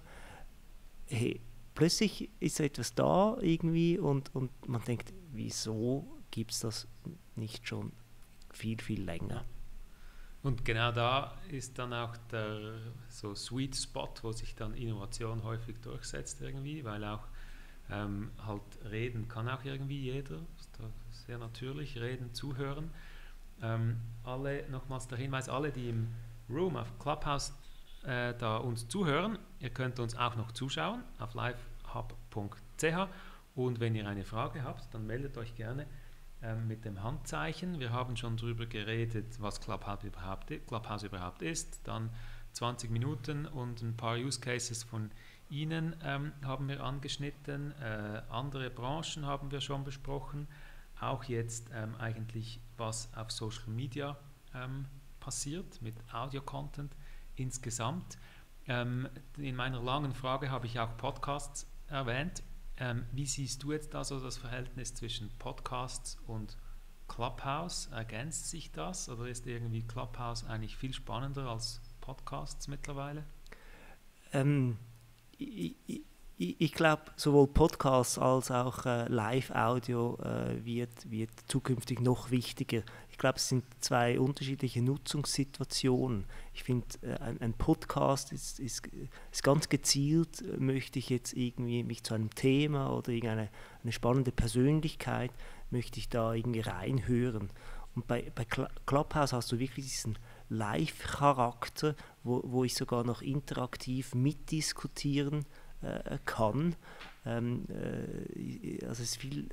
hey, plötzlich ist etwas da irgendwie und, und man denkt, wieso gibt es das nicht schon viel, viel länger? Und genau da ist dann auch der so Sweet Spot, wo sich dann Innovation häufig durchsetzt irgendwie, weil auch ähm, halt reden kann auch irgendwie jeder, sehr natürlich, reden, zuhören. Ähm, alle, nochmals der Hinweis, alle, die im Room auf Clubhouse äh, da uns zuhören, ihr könnt uns auch noch zuschauen auf livehub.ch und wenn ihr eine Frage habt, dann meldet euch gerne ähm, mit dem Handzeichen. Wir haben schon darüber geredet, was Clubhouse überhaupt, Clubhouse überhaupt ist. Dann 20 Minuten und ein paar Use Cases von Ihnen ähm, haben wir angeschnitten. Äh, andere Branchen haben wir schon besprochen. Auch jetzt ähm, eigentlich, was auf Social Media ähm, passiert mit Audio-Content insgesamt. Ähm, in meiner langen Frage habe ich auch Podcasts erwähnt. Ähm, wie siehst du jetzt also das Verhältnis zwischen Podcasts und Clubhouse? Ergänzt sich das oder ist irgendwie Clubhouse eigentlich viel spannender als Podcasts mittlerweile? Ähm, ich, ich, ich glaube, sowohl Podcasts als auch äh, Live-Audio äh, wird, wird zukünftig noch wichtiger. Ich glaube, es sind zwei unterschiedliche Nutzungssituationen. Ich finde, äh, ein, ein, Podcast ist, ist, ist, ganz gezielt, äh, möchte ich jetzt irgendwie mich zu einem Thema oder irgendeine eine spannende Persönlichkeit, möchte ich da irgendwie reinhören. Und bei, bei Clubhouse hast du wirklich diesen Live-Charakter, wo, wo ich sogar noch interaktiv mitdiskutieren äh, kann. Ähm, äh, also es ist viel,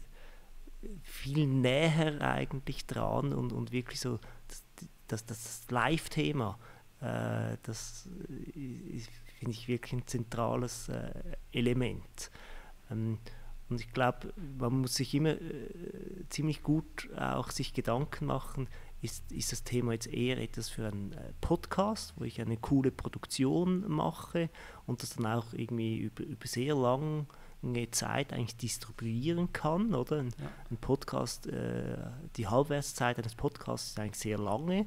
viel näher eigentlich dran und, und wirklich so das, das, das Live-Thema, äh, das finde ich wirklich ein zentrales äh, Element. Ähm, und ich glaube, man muss sich immer äh, ziemlich gut auch sich Gedanken machen, ist, ist das Thema jetzt eher etwas für einen äh, Podcast, wo ich eine coole Produktion mache und das dann auch irgendwie über, über sehr lange Zeit eigentlich distribuieren kann, oder? Ein, ja. ein Podcast, äh, die Halbwertszeit eines Podcasts ist eigentlich sehr lange.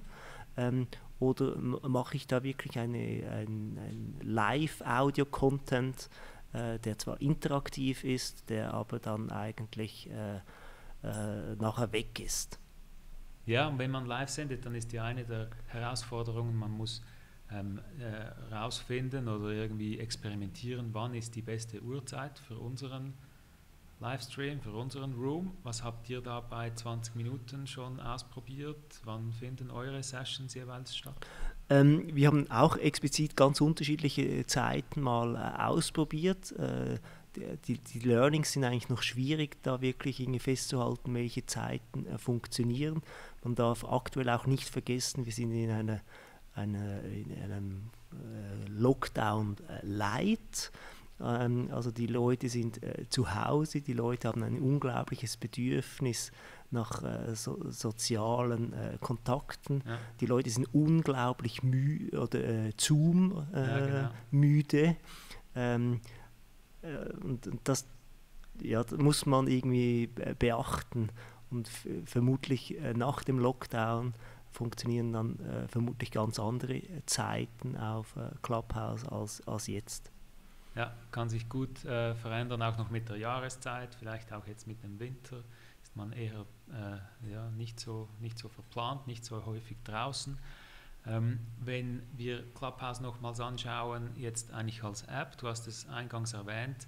Ähm, oder mache ich da wirklich eine, ein, ein Live-Audio-Content, äh, der zwar interaktiv ist, der aber dann eigentlich äh, äh nachher weg ist? Ja, und wenn man live sendet, dann ist ja eine der Herausforderungen, man muss ähm, äh, rausfinden oder irgendwie experimentieren, wann ist die beste Uhrzeit für unseren Livestream, für unseren Room. Was habt ihr da bei 20 Minuten schon ausprobiert? Wann finden eure Sessions jeweils statt? Ähm, wir haben auch explizit ganz unterschiedliche Zeiten mal äh, ausprobiert. Äh, die, die, Learnings sind eigentlich noch schwierig, da wirklich festzuhalten, welche Zeiten äh, funktionieren. Man darf aktuell auch nicht vergessen, wir sind in, einer, einer in einem äh, Lockdown äh, Light. Ähm, also die Leute sind äh, zu Hause, die Leute haben ein unglaubliches Bedürfnis nach äh, so, sozialen äh, Kontakten. Ja. Die Leute sind unglaublich müde oder äh, Zoom ja, genau. müde. Ähm, äh, und, und das, ja, das muss man irgendwie beachten. Und vermutlich äh, nach dem Lockdown funktionieren dann äh, vermutlich ganz andere Zeiten auf äh, Clubhouse als, als jetzt. Ja, kann sich gut äh, verändern, auch noch mit der Jahreszeit, vielleicht auch jetzt mit dem Winter ist man eher äh, ja, nicht, so, nicht so verplant, nicht so häufig draußen. Ähm, wenn wir Clubhouse nochmals anschauen, jetzt eigentlich als App, du hast es eingangs erwähnt,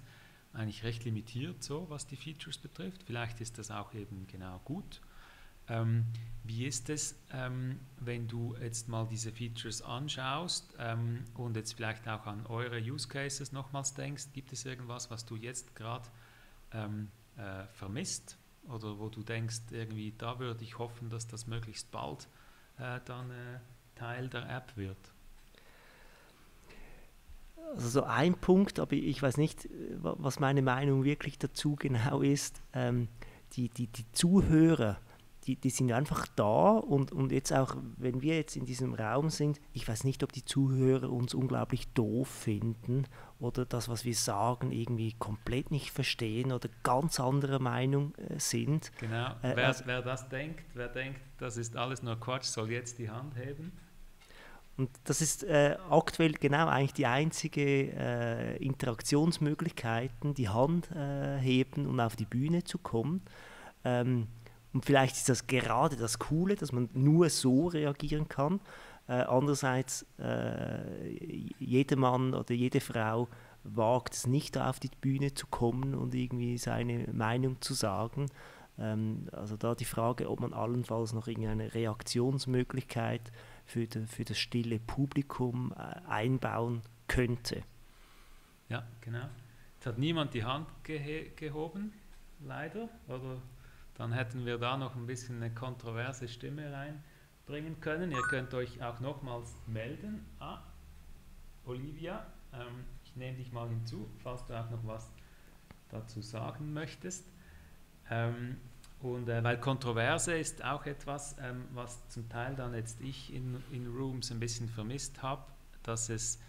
eigentlich recht limitiert, so was die Features betrifft. Vielleicht ist das auch eben genau gut. Ähm, wie ist es, ähm, wenn du jetzt mal diese Features anschaust ähm, und jetzt vielleicht auch an eure Use Cases nochmals denkst? Gibt es irgendwas, was du jetzt gerade ähm, äh, vermisst oder wo du denkst, irgendwie da würde ich hoffen, dass das möglichst bald äh, dann äh, Teil der App wird? Also so ein Punkt, aber ich weiß nicht, was meine Meinung wirklich dazu genau ist. Ähm, die, die, die Zuhörer, die, die sind einfach da und, und jetzt auch, wenn wir jetzt in diesem Raum sind, ich weiß nicht, ob die Zuhörer uns unglaublich doof finden oder das, was wir sagen, irgendwie komplett nicht verstehen oder ganz anderer Meinung äh, sind. Genau, äh, wer, also, wer das denkt, wer denkt, das ist alles nur Quatsch, soll jetzt die Hand heben. Und das ist äh, aktuell genau eigentlich die einzige äh, Interaktionsmöglichkeiten, die Hand äh, heben und auf die Bühne zu kommen. Ähm, und vielleicht ist das gerade das Coole, dass man nur so reagieren kann. Äh, andererseits, äh, jeder Mann oder jede Frau wagt es nicht auf die Bühne zu kommen und irgendwie seine Meinung zu sagen. Ähm, also da die Frage, ob man allenfalls noch irgendeine Reaktionsmöglichkeit für, de, für das stille Publikum äh, einbauen könnte. Ja, genau. Jetzt hat niemand die Hand gehe gehoben, leider. Oder dann hätten wir da noch ein bisschen eine kontroverse Stimme reinbringen können. Ihr könnt euch auch nochmals melden. Ah, Olivia, ähm, ich nehme dich mal hinzu, falls du auch noch was dazu sagen möchtest. Ähm, und äh, weil Kontroverse ist auch etwas, ähm, was zum Teil dann jetzt ich in, in Rooms ein bisschen vermisst habe, dass es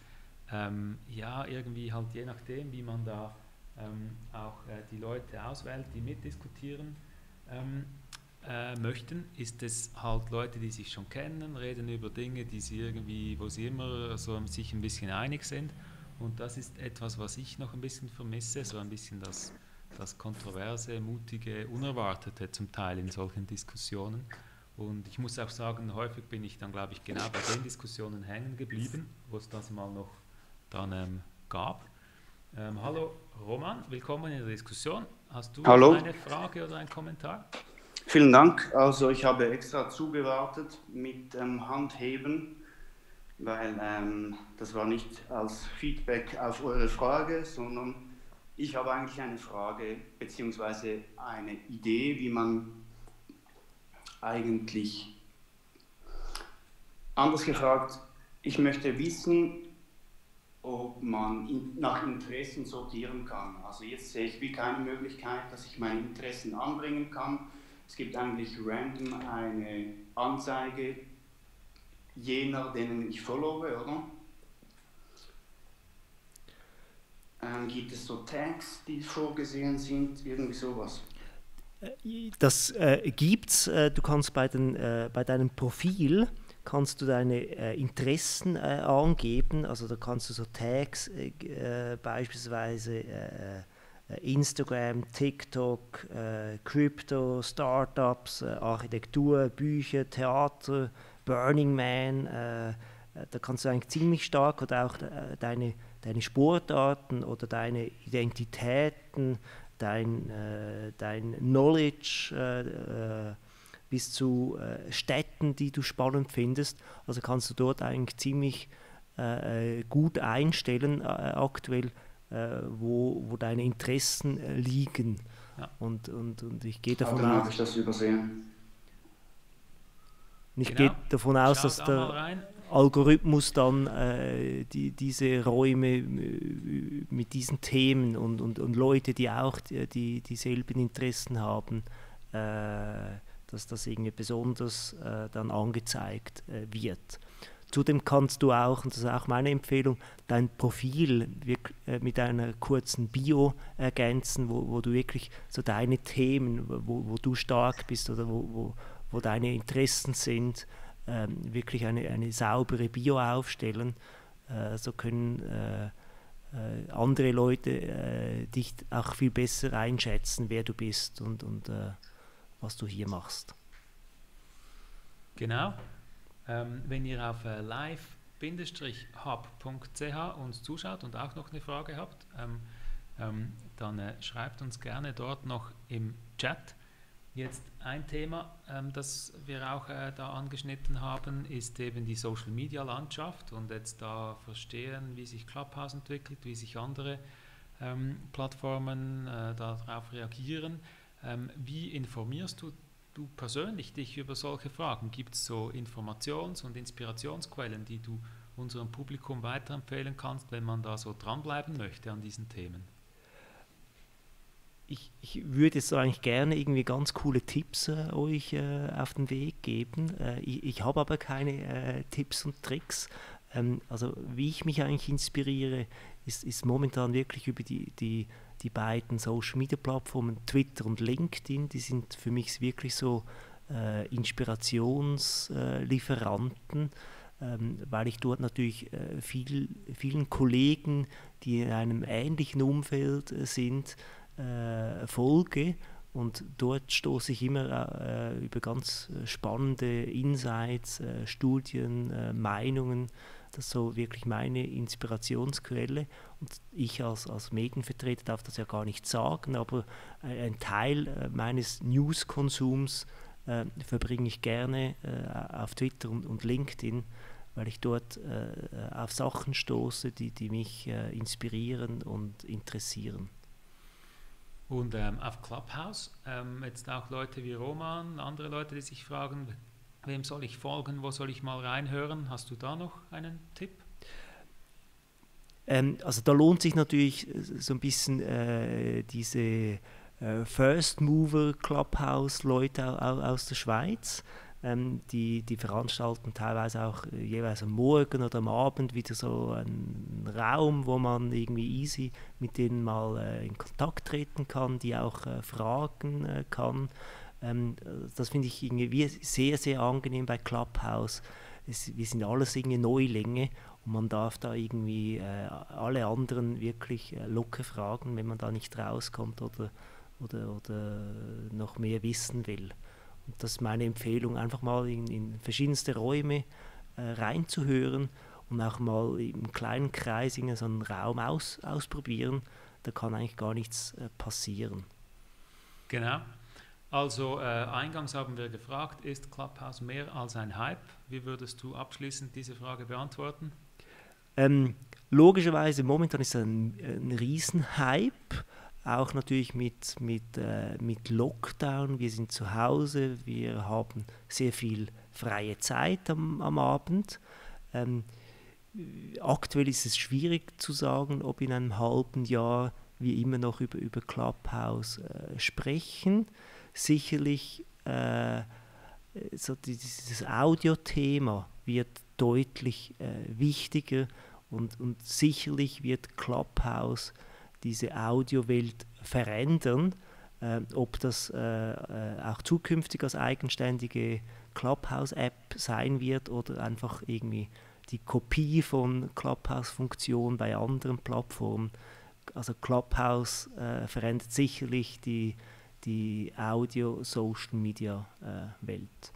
ähm, ja irgendwie halt je nachdem, wie man da ähm, auch äh, die Leute auswählt, die mitdiskutieren ähm, äh, möchten, ist es halt Leute, die sich schon kennen, reden über Dinge, die sie irgendwie, wo sie immer so sich ein bisschen einig sind. Und das ist etwas, was ich noch ein bisschen vermisse, so ein bisschen das, das Kontroverse, Mutige, Unerwartete zum Teil in solchen Diskussionen. Und ich muss auch sagen, häufig bin ich dann, glaube ich, genau bei den Diskussionen hängen geblieben, wo es das mal noch dann ähm, gab. Ähm, hallo Roman, willkommen in der Diskussion. Hast du hallo. eine Frage oder einen Kommentar? Vielen Dank. Also ich habe extra zugewartet mit ähm, Handheben, weil ähm, das war nicht als Feedback auf eure Frage, sondern ich habe eigentlich eine Frage bzw. eine Idee, wie man eigentlich anders gefragt, ich möchte wissen, ob man nach Interessen sortieren kann. Also jetzt sehe ich wie keine Möglichkeit, dass ich meine Interessen anbringen kann. Es gibt eigentlich random eine Anzeige jener, denen ich followe, oder? Ähm, gibt es so Tags, die vorgesehen sind, irgendwie sowas? Das äh, gibt's. Äh, du kannst bei, den, äh, bei deinem Profil kannst du deine äh, Interessen äh, angeben. Also da kannst du so Tags äh, beispielsweise Instagram, TikTok, Crypto, Startups, Architektur, Bücher, Theater, Burning Man. da kannst du eigentlich ziemlich stark oder auch deine, deine Sportarten oder deine Identitäten dein, äh, dein Knowledge äh, äh, bis zu äh, Städten, die du spannend findest. Also kannst du dort eigentlich ziemlich äh, gut einstellen aktuell, wo, wo deine Interessen liegen. Ja. Und, und, und ich gehe davon aus. habe ich das übersehen. Ich genau. gehe davon aus, Schaut dass der Algorithmus dann äh, die, diese Räume äh, mit diesen Themen und, und, und Leute, die auch die, die dieselben Interessen haben, äh, dass das irgendwie besonders äh, dann angezeigt äh, wird. Zudem kannst du auch, und das ist auch meine Empfehlung, dein Profil äh, mit einer kurzen Bio ergänzen, wo, wo du wirklich so deine Themen, wo, wo du stark bist oder wo, wo, wo deine Interessen sind, ähm, wirklich eine, eine saubere Bio aufstellen. Äh, so können äh, äh, andere Leute äh, dich auch viel besser einschätzen, wer du bist und, und äh, was du hier machst. Genau. Ähm, wenn ihr auf äh, live-hub.ch uns zuschaut und auch noch eine Frage habt, ähm, ähm, dann schreibt uns gerne dort noch im Chat. Jetzt ein Thema, ähm, das wir auch äh, da angeschnitten haben, ist eben die Social Media Landschaft und jetzt da verstehen, wie sich Clubhouse entwickelt, wie sich andere ähm, Plattformen äh, darauf reagieren. Ähm, wie informierst du, du persönlich dich über solche Fragen? Gibt es so Informations- und Inspirationsquellen, die du unserem Publikum weiterempfehlen kannst, wenn man da so dranbleiben möchte an diesen Themen? Ich, ich würde jetzt eigentlich gerne irgendwie ganz coole Tipps äh, euch äh, auf den Weg geben. Äh, ich, ich habe aber keine äh, Tipps und Tricks. Ähm, also wie ich mich eigentlich inspiriere, ist, ist momentan wirklich über die, die, die beiden Social-Media-Plattformen Twitter und LinkedIn. Die sind für mich wirklich so äh, Inspirationslieferanten. Ähm, weil ich dort natürlich äh, viel, vielen Kollegen, die in einem ähnlichen Umfeld sind, äh, folge. Und dort stoße ich immer äh, über ganz spannende Insights, äh, Studien, äh, Meinungen. Das ist so wirklich meine Inspirationsquelle. Und ich als, als Medienvertreter darf das ja gar nicht sagen, aber ein Teil äh, meines News-Konsums äh, verbringe ich gerne äh, auf Twitter und, und, LinkedIn, weil ich dort auf Sachen stoße, die, die mich inspirieren und interessieren. Und ähm, auf Clubhouse, ähm, jetzt auch Leute wie Roman, andere Leute, die sich fragen, wem soll ich folgen, wo soll ich mal reinhören? Hast du da noch einen Tipp? Ähm, also da lohnt sich natürlich äh, so ein bisschen äh, diese äh, First Mover Clubhouse Leute aus der Schweiz. Ähm, die, die veranstalten teilweise auch äh, jeweils am Morgen oder am Abend wieder so einen Raum, wo man irgendwie easy mit denen mal äh, in Kontakt treten kann, die auch äh, fragen äh, kann. Ähm, das finde ich irgendwie sehr, sehr angenehm bei Clubhouse. Es, wir sind alles irgendwie Neulinge und man darf da irgendwie äh, alle anderen wirklich äh, locker fragen, wenn man da nicht rauskommt oder, oder, oder noch mehr wissen will. Das ist meine Empfehlung, einfach mal in, in verschiedenste Räume äh, reinzuhören und auch mal im kleinen Kreis in so einen Raum aus, ausprobieren. Da kann eigentlich gar nichts äh, passieren. Genau. Also äh, eingangs haben wir gefragt, ist Clubhouse mehr als ein Hype? Wie würdest du abschließend diese Frage beantworten? Ähm, logischerweise momentan ist es ein, ein Riesenhype, auch natürlich mit, mit, äh, mit Lockdown. Wir sind zu Hause, wir haben sehr viel freie Zeit am, am Abend. Ähm, aktuell ist es schwierig zu sagen, ob in einem halben Jahr wir immer noch über, über Clubhouse äh, sprechen. Sicherlich äh, so dieses Audiothema wird deutlich äh, wichtiger und, und sicherlich wird Clubhouse diese Audiowelt verändern. Äh, ob das äh, äh, auch zukünftig als eigenständige Clubhouse-App sein wird oder einfach irgendwie die Kopie von Clubhouse-Funktionen bei anderen Plattformen. Also Clubhouse äh, verändert sicherlich die, die Audio-Social-Media-Welt.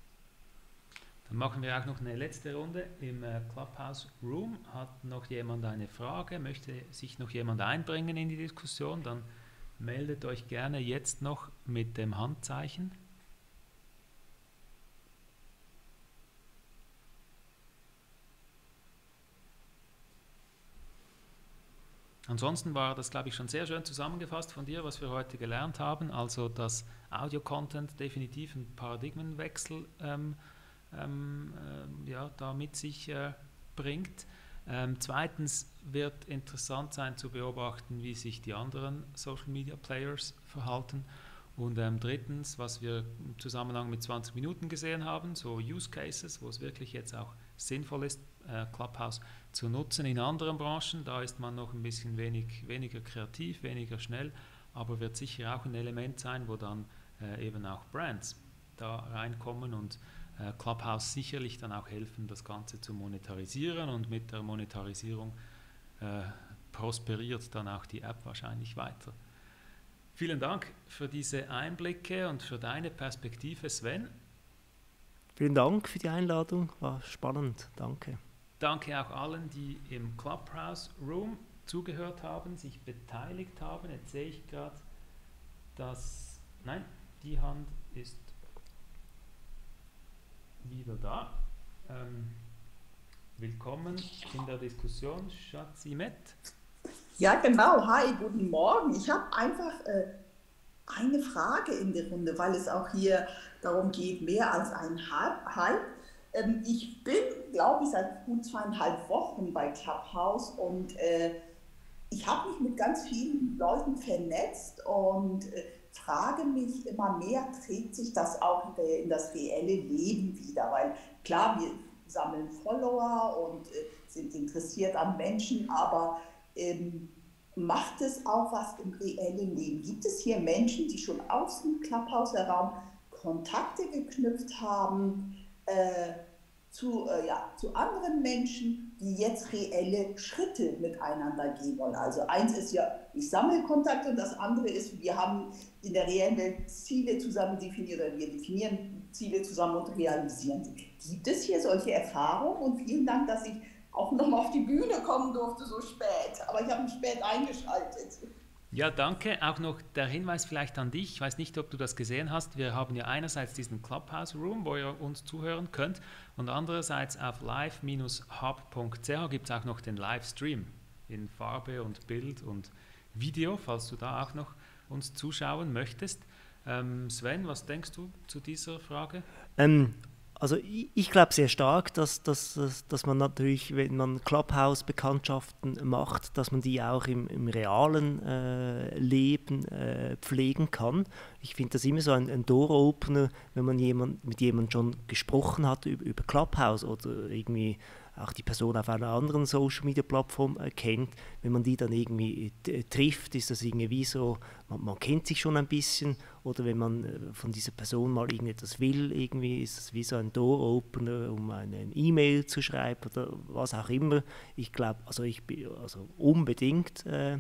Dann machen wir auch noch eine letzte Runde. Im äh, Clubhouse Room hat noch jemand eine Frage, möchte sich noch jemand einbringen in die Diskussion, dann meldet euch gerne jetzt noch mit dem Handzeichen. Ansonsten war das, glaube ich, schon sehr schön zusammengefasst von dir, was wir heute gelernt haben. Also, dass Audio-Content definitiv einen Paradigmenwechsel ähm, ähm, äh, ja, da mit sich äh, bringt. Ähm, zweitens wird interessant sein zu beobachten, wie sich die anderen Social Media Players verhalten. Und ähm, drittens, was wir im Zusammenhang mit 20 Minuten gesehen haben, so Use Cases, wo es wirklich jetzt auch sinnvoll ist, äh, Clubhouse zu nutzen in anderen Branchen. Da ist man noch ein bisschen wenig, weniger kreativ, weniger schnell, aber wird sicher auch ein Element sein, wo dann äh, eben auch Brands da reinkommen und Clubhouse sicherlich dann auch helfen, das Ganze zu monetarisieren und mit der Monetarisierung äh, prosperiert dann auch die App wahrscheinlich weiter. Vielen Dank für diese Einblicke und für deine Perspektive, Sven. Vielen Dank für die Einladung, war spannend, danke. Danke auch allen, die im Clubhouse Room zugehört haben, sich beteiligt haben. Jetzt sehe ich gerade, dass, nein, die Hand ist wieder da. Ähm, willkommen in der Diskussion, Schatzimet. Ja, genau. Hi, guten Morgen. Ich habe einfach äh, eine Frage in der Runde, weil es auch hier darum geht, mehr als ein Hype. Ähm, ich bin, glaube ich, seit gut zweieinhalb Wochen bei Clubhouse und äh, ich habe mich mit ganz vielen Leuten vernetzt und äh, frage mich immer mehr, trägt sich das auch in das reelle Leben wieder? Weil klar, wir sammeln Follower und äh, sind interessiert an Menschen, aber ähm, macht es auch was im reellen Leben? Gibt es hier Menschen, die schon aus dem Clubhouse-Raum Kontakte geknüpft haben? Äh, zu, äh, ja, zu anderen Menschen, die jetzt reelle Schritte miteinander gehen wollen. Also eins ist ja, ich sammle Kontakte und das andere ist, wir haben in der reellen Welt Ziele zusammen definiert oder wir definieren Ziele zusammen und realisieren sie. Gibt es hier solche Erfahrungen? Und vielen Dank, dass ich auch nochmal auf die Bühne kommen durfte so spät. Aber ich habe mich spät eingeschaltet. Ja, danke. Auch noch der Hinweis vielleicht an dich. Ich weiß nicht, ob du das gesehen hast. Wir haben ja einerseits diesen Clubhouse Room, wo ihr uns zuhören könnt, und andererseits auf live-hub.ch gibt es auch noch den Livestream in Farbe und Bild und Video, falls du da auch noch uns zuschauen möchtest. Ähm, Sven, was denkst du zu dieser Frage? Ähm, also ich, ich glaube sehr stark, dass, dass, dass man natürlich, wenn man Clubhouse-Bekanntschaften macht, dass man die auch im, im realen äh, Leben äh, pflegen kann. Ich finde das immer so ein, ein Door-Opener, wenn man jemand, mit jemandem schon gesprochen hat über, über Clubhouse oder irgendwie auch die Person auf einer anderen Social-Media-Plattform äh, kennt, wenn man die dann irgendwie äh, trifft, ist das irgendwie so, man, man, kennt sich schon ein bisschen oder wenn man äh, von dieser Person mal irgendetwas will, irgendwie ist es wie so ein Door-Opener, um eine E-Mail zu schreiben oder was auch immer. Ich glaube, also ich also unbedingt äh,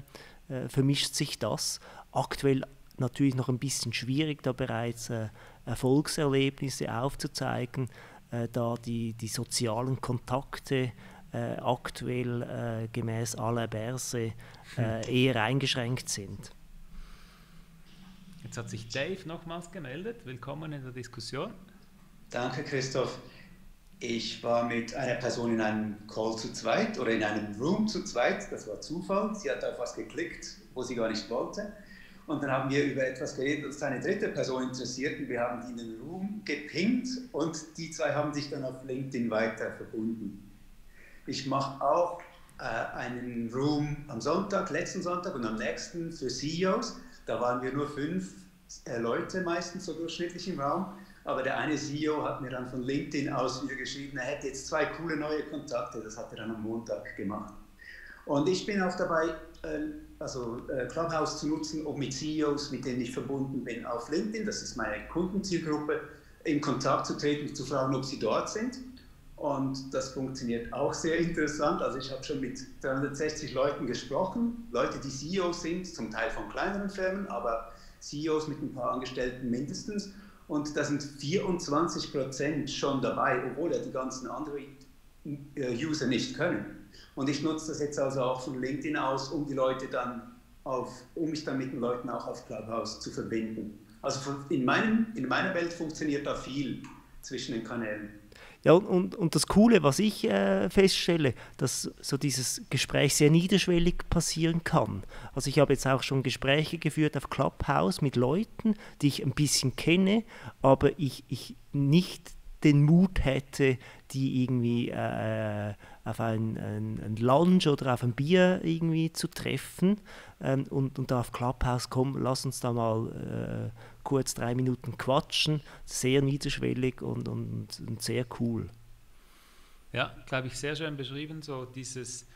äh, vermischt sich das. Aktuell natürlich noch ein bisschen schwierig, da bereits äh, Erfolgserlebnisse aufzuzeigen, äh, da die, die sozialen Kontakte äh, aktuell äh, gemäß aller Börse äh, eher eingeschränkt sind. Jetzt hat sich Dave nochmals gemeldet. Willkommen in der Diskussion. Danke, Christoph. Ich war mit einer Person in einem Call zu zweit oder in einem Room zu zweit. Das war Zufall. Sie hat auf was geklickt, wo sie gar nicht wollte. Und dann haben wir über etwas geredet, das eine dritte Person interessiert. Und wir haben die in den Room gepinkt und die zwei haben sich dann auf LinkedIn weiter verbunden. Ich mache auch äh, einen Room am Sonntag, letzten Sonntag und am nächsten für CEOs. Da waren wir nur fünf äh, Leute meistens so durchschnittlich im Raum. Aber der eine CEO hat mir dann von LinkedIn aus wieder geschrieben, er hätte jetzt zwei coole neue Kontakte. Das hat er dann am Montag gemacht. Und ich bin auch dabei, äh, also äh, Clubhouse zu nutzen, um mit CEOs, mit denen ich verbunden bin, auf LinkedIn, das ist meine Kundenzielgruppe, in Kontakt zu treten zu fragen, ob sie dort sind. Und das funktioniert auch sehr interessant. Also ich habe schon mit 360 Leuten gesprochen, Leute, die CEOs sind, zum Teil von kleineren Firmen, aber CEOs mit ein paar Angestellten mindestens. Und da sind 24 Prozent schon dabei, obwohl ja die ganzen Android-User nicht können. Und ich nutze das jetzt also auch von LinkedIn aus, um die Leute dann auf, um mich dann mit den Leuten auch auf Clubhouse zu verbinden. Also in, meinem, in meiner Welt funktioniert da viel zwischen den Kanälen. Ja, und, und das Coole, was ich äh, feststelle, dass so dieses Gespräch sehr niederschwellig passieren kann. Also ich habe jetzt auch schon Gespräche geführt auf Clubhouse mit Leuten, die ich ein bisschen kenne, aber ich, ich nicht den Mut hätte, die irgendwie äh, auf ein, ein, ein, Lunch oder auf ein Bier irgendwie zu treffen ähm, und, und da auf Clubhouse kommen, lass uns da mal äh, kurz drei Minuten quatschen. Sehr niederschwellig und, und, und sehr cool. Ja, glaube ich, sehr schön beschrieben, so dieses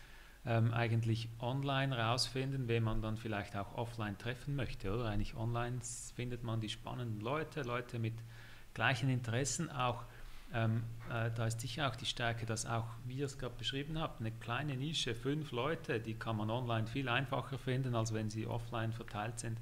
ähm, eigentlich online rausfinden, wen man dann vielleicht auch offline treffen möchte, oder? Eigentlich online findet man die spannenden Leute, Leute mit gleichen Interessen, auch ähm, äh, da ist sicher auch die Stärke, dass auch, wie ihr es gerade beschrieben habt, eine kleine Nische, fünf Leute, die kann man online viel einfacher finden, als wenn sie offline verteilt sind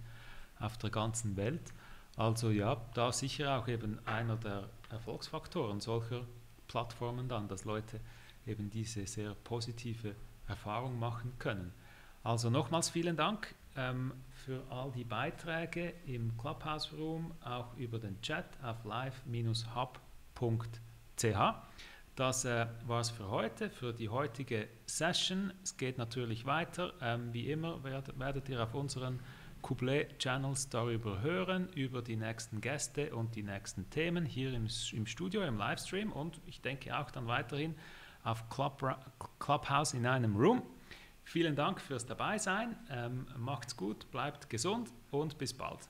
auf der ganzen Welt. Also ja, da sicher auch eben einer der Erfolgsfaktoren solcher Plattformen dann, dass Leute eben diese sehr positive Erfahrung machen können. Also nochmals vielen Dank ähm, für all die Beiträge im Clubhouse Room, auch über den Chat auf live-hub.com www.ch. Das äh, war es für heute, für die heutige Session. Es geht natürlich weiter. Ähm, wie immer werdet, werdet ihr auf unseren Couplet-Channels darüber hören, über die nächsten Gäste und die nächsten Themen hier im, im Studio, im Livestream und ich denke auch dann weiterhin auf Club, Clubhouse in einem Room. Vielen Dank fürs Dabeisein. Ähm, macht's gut, bleibt gesund und bis bald.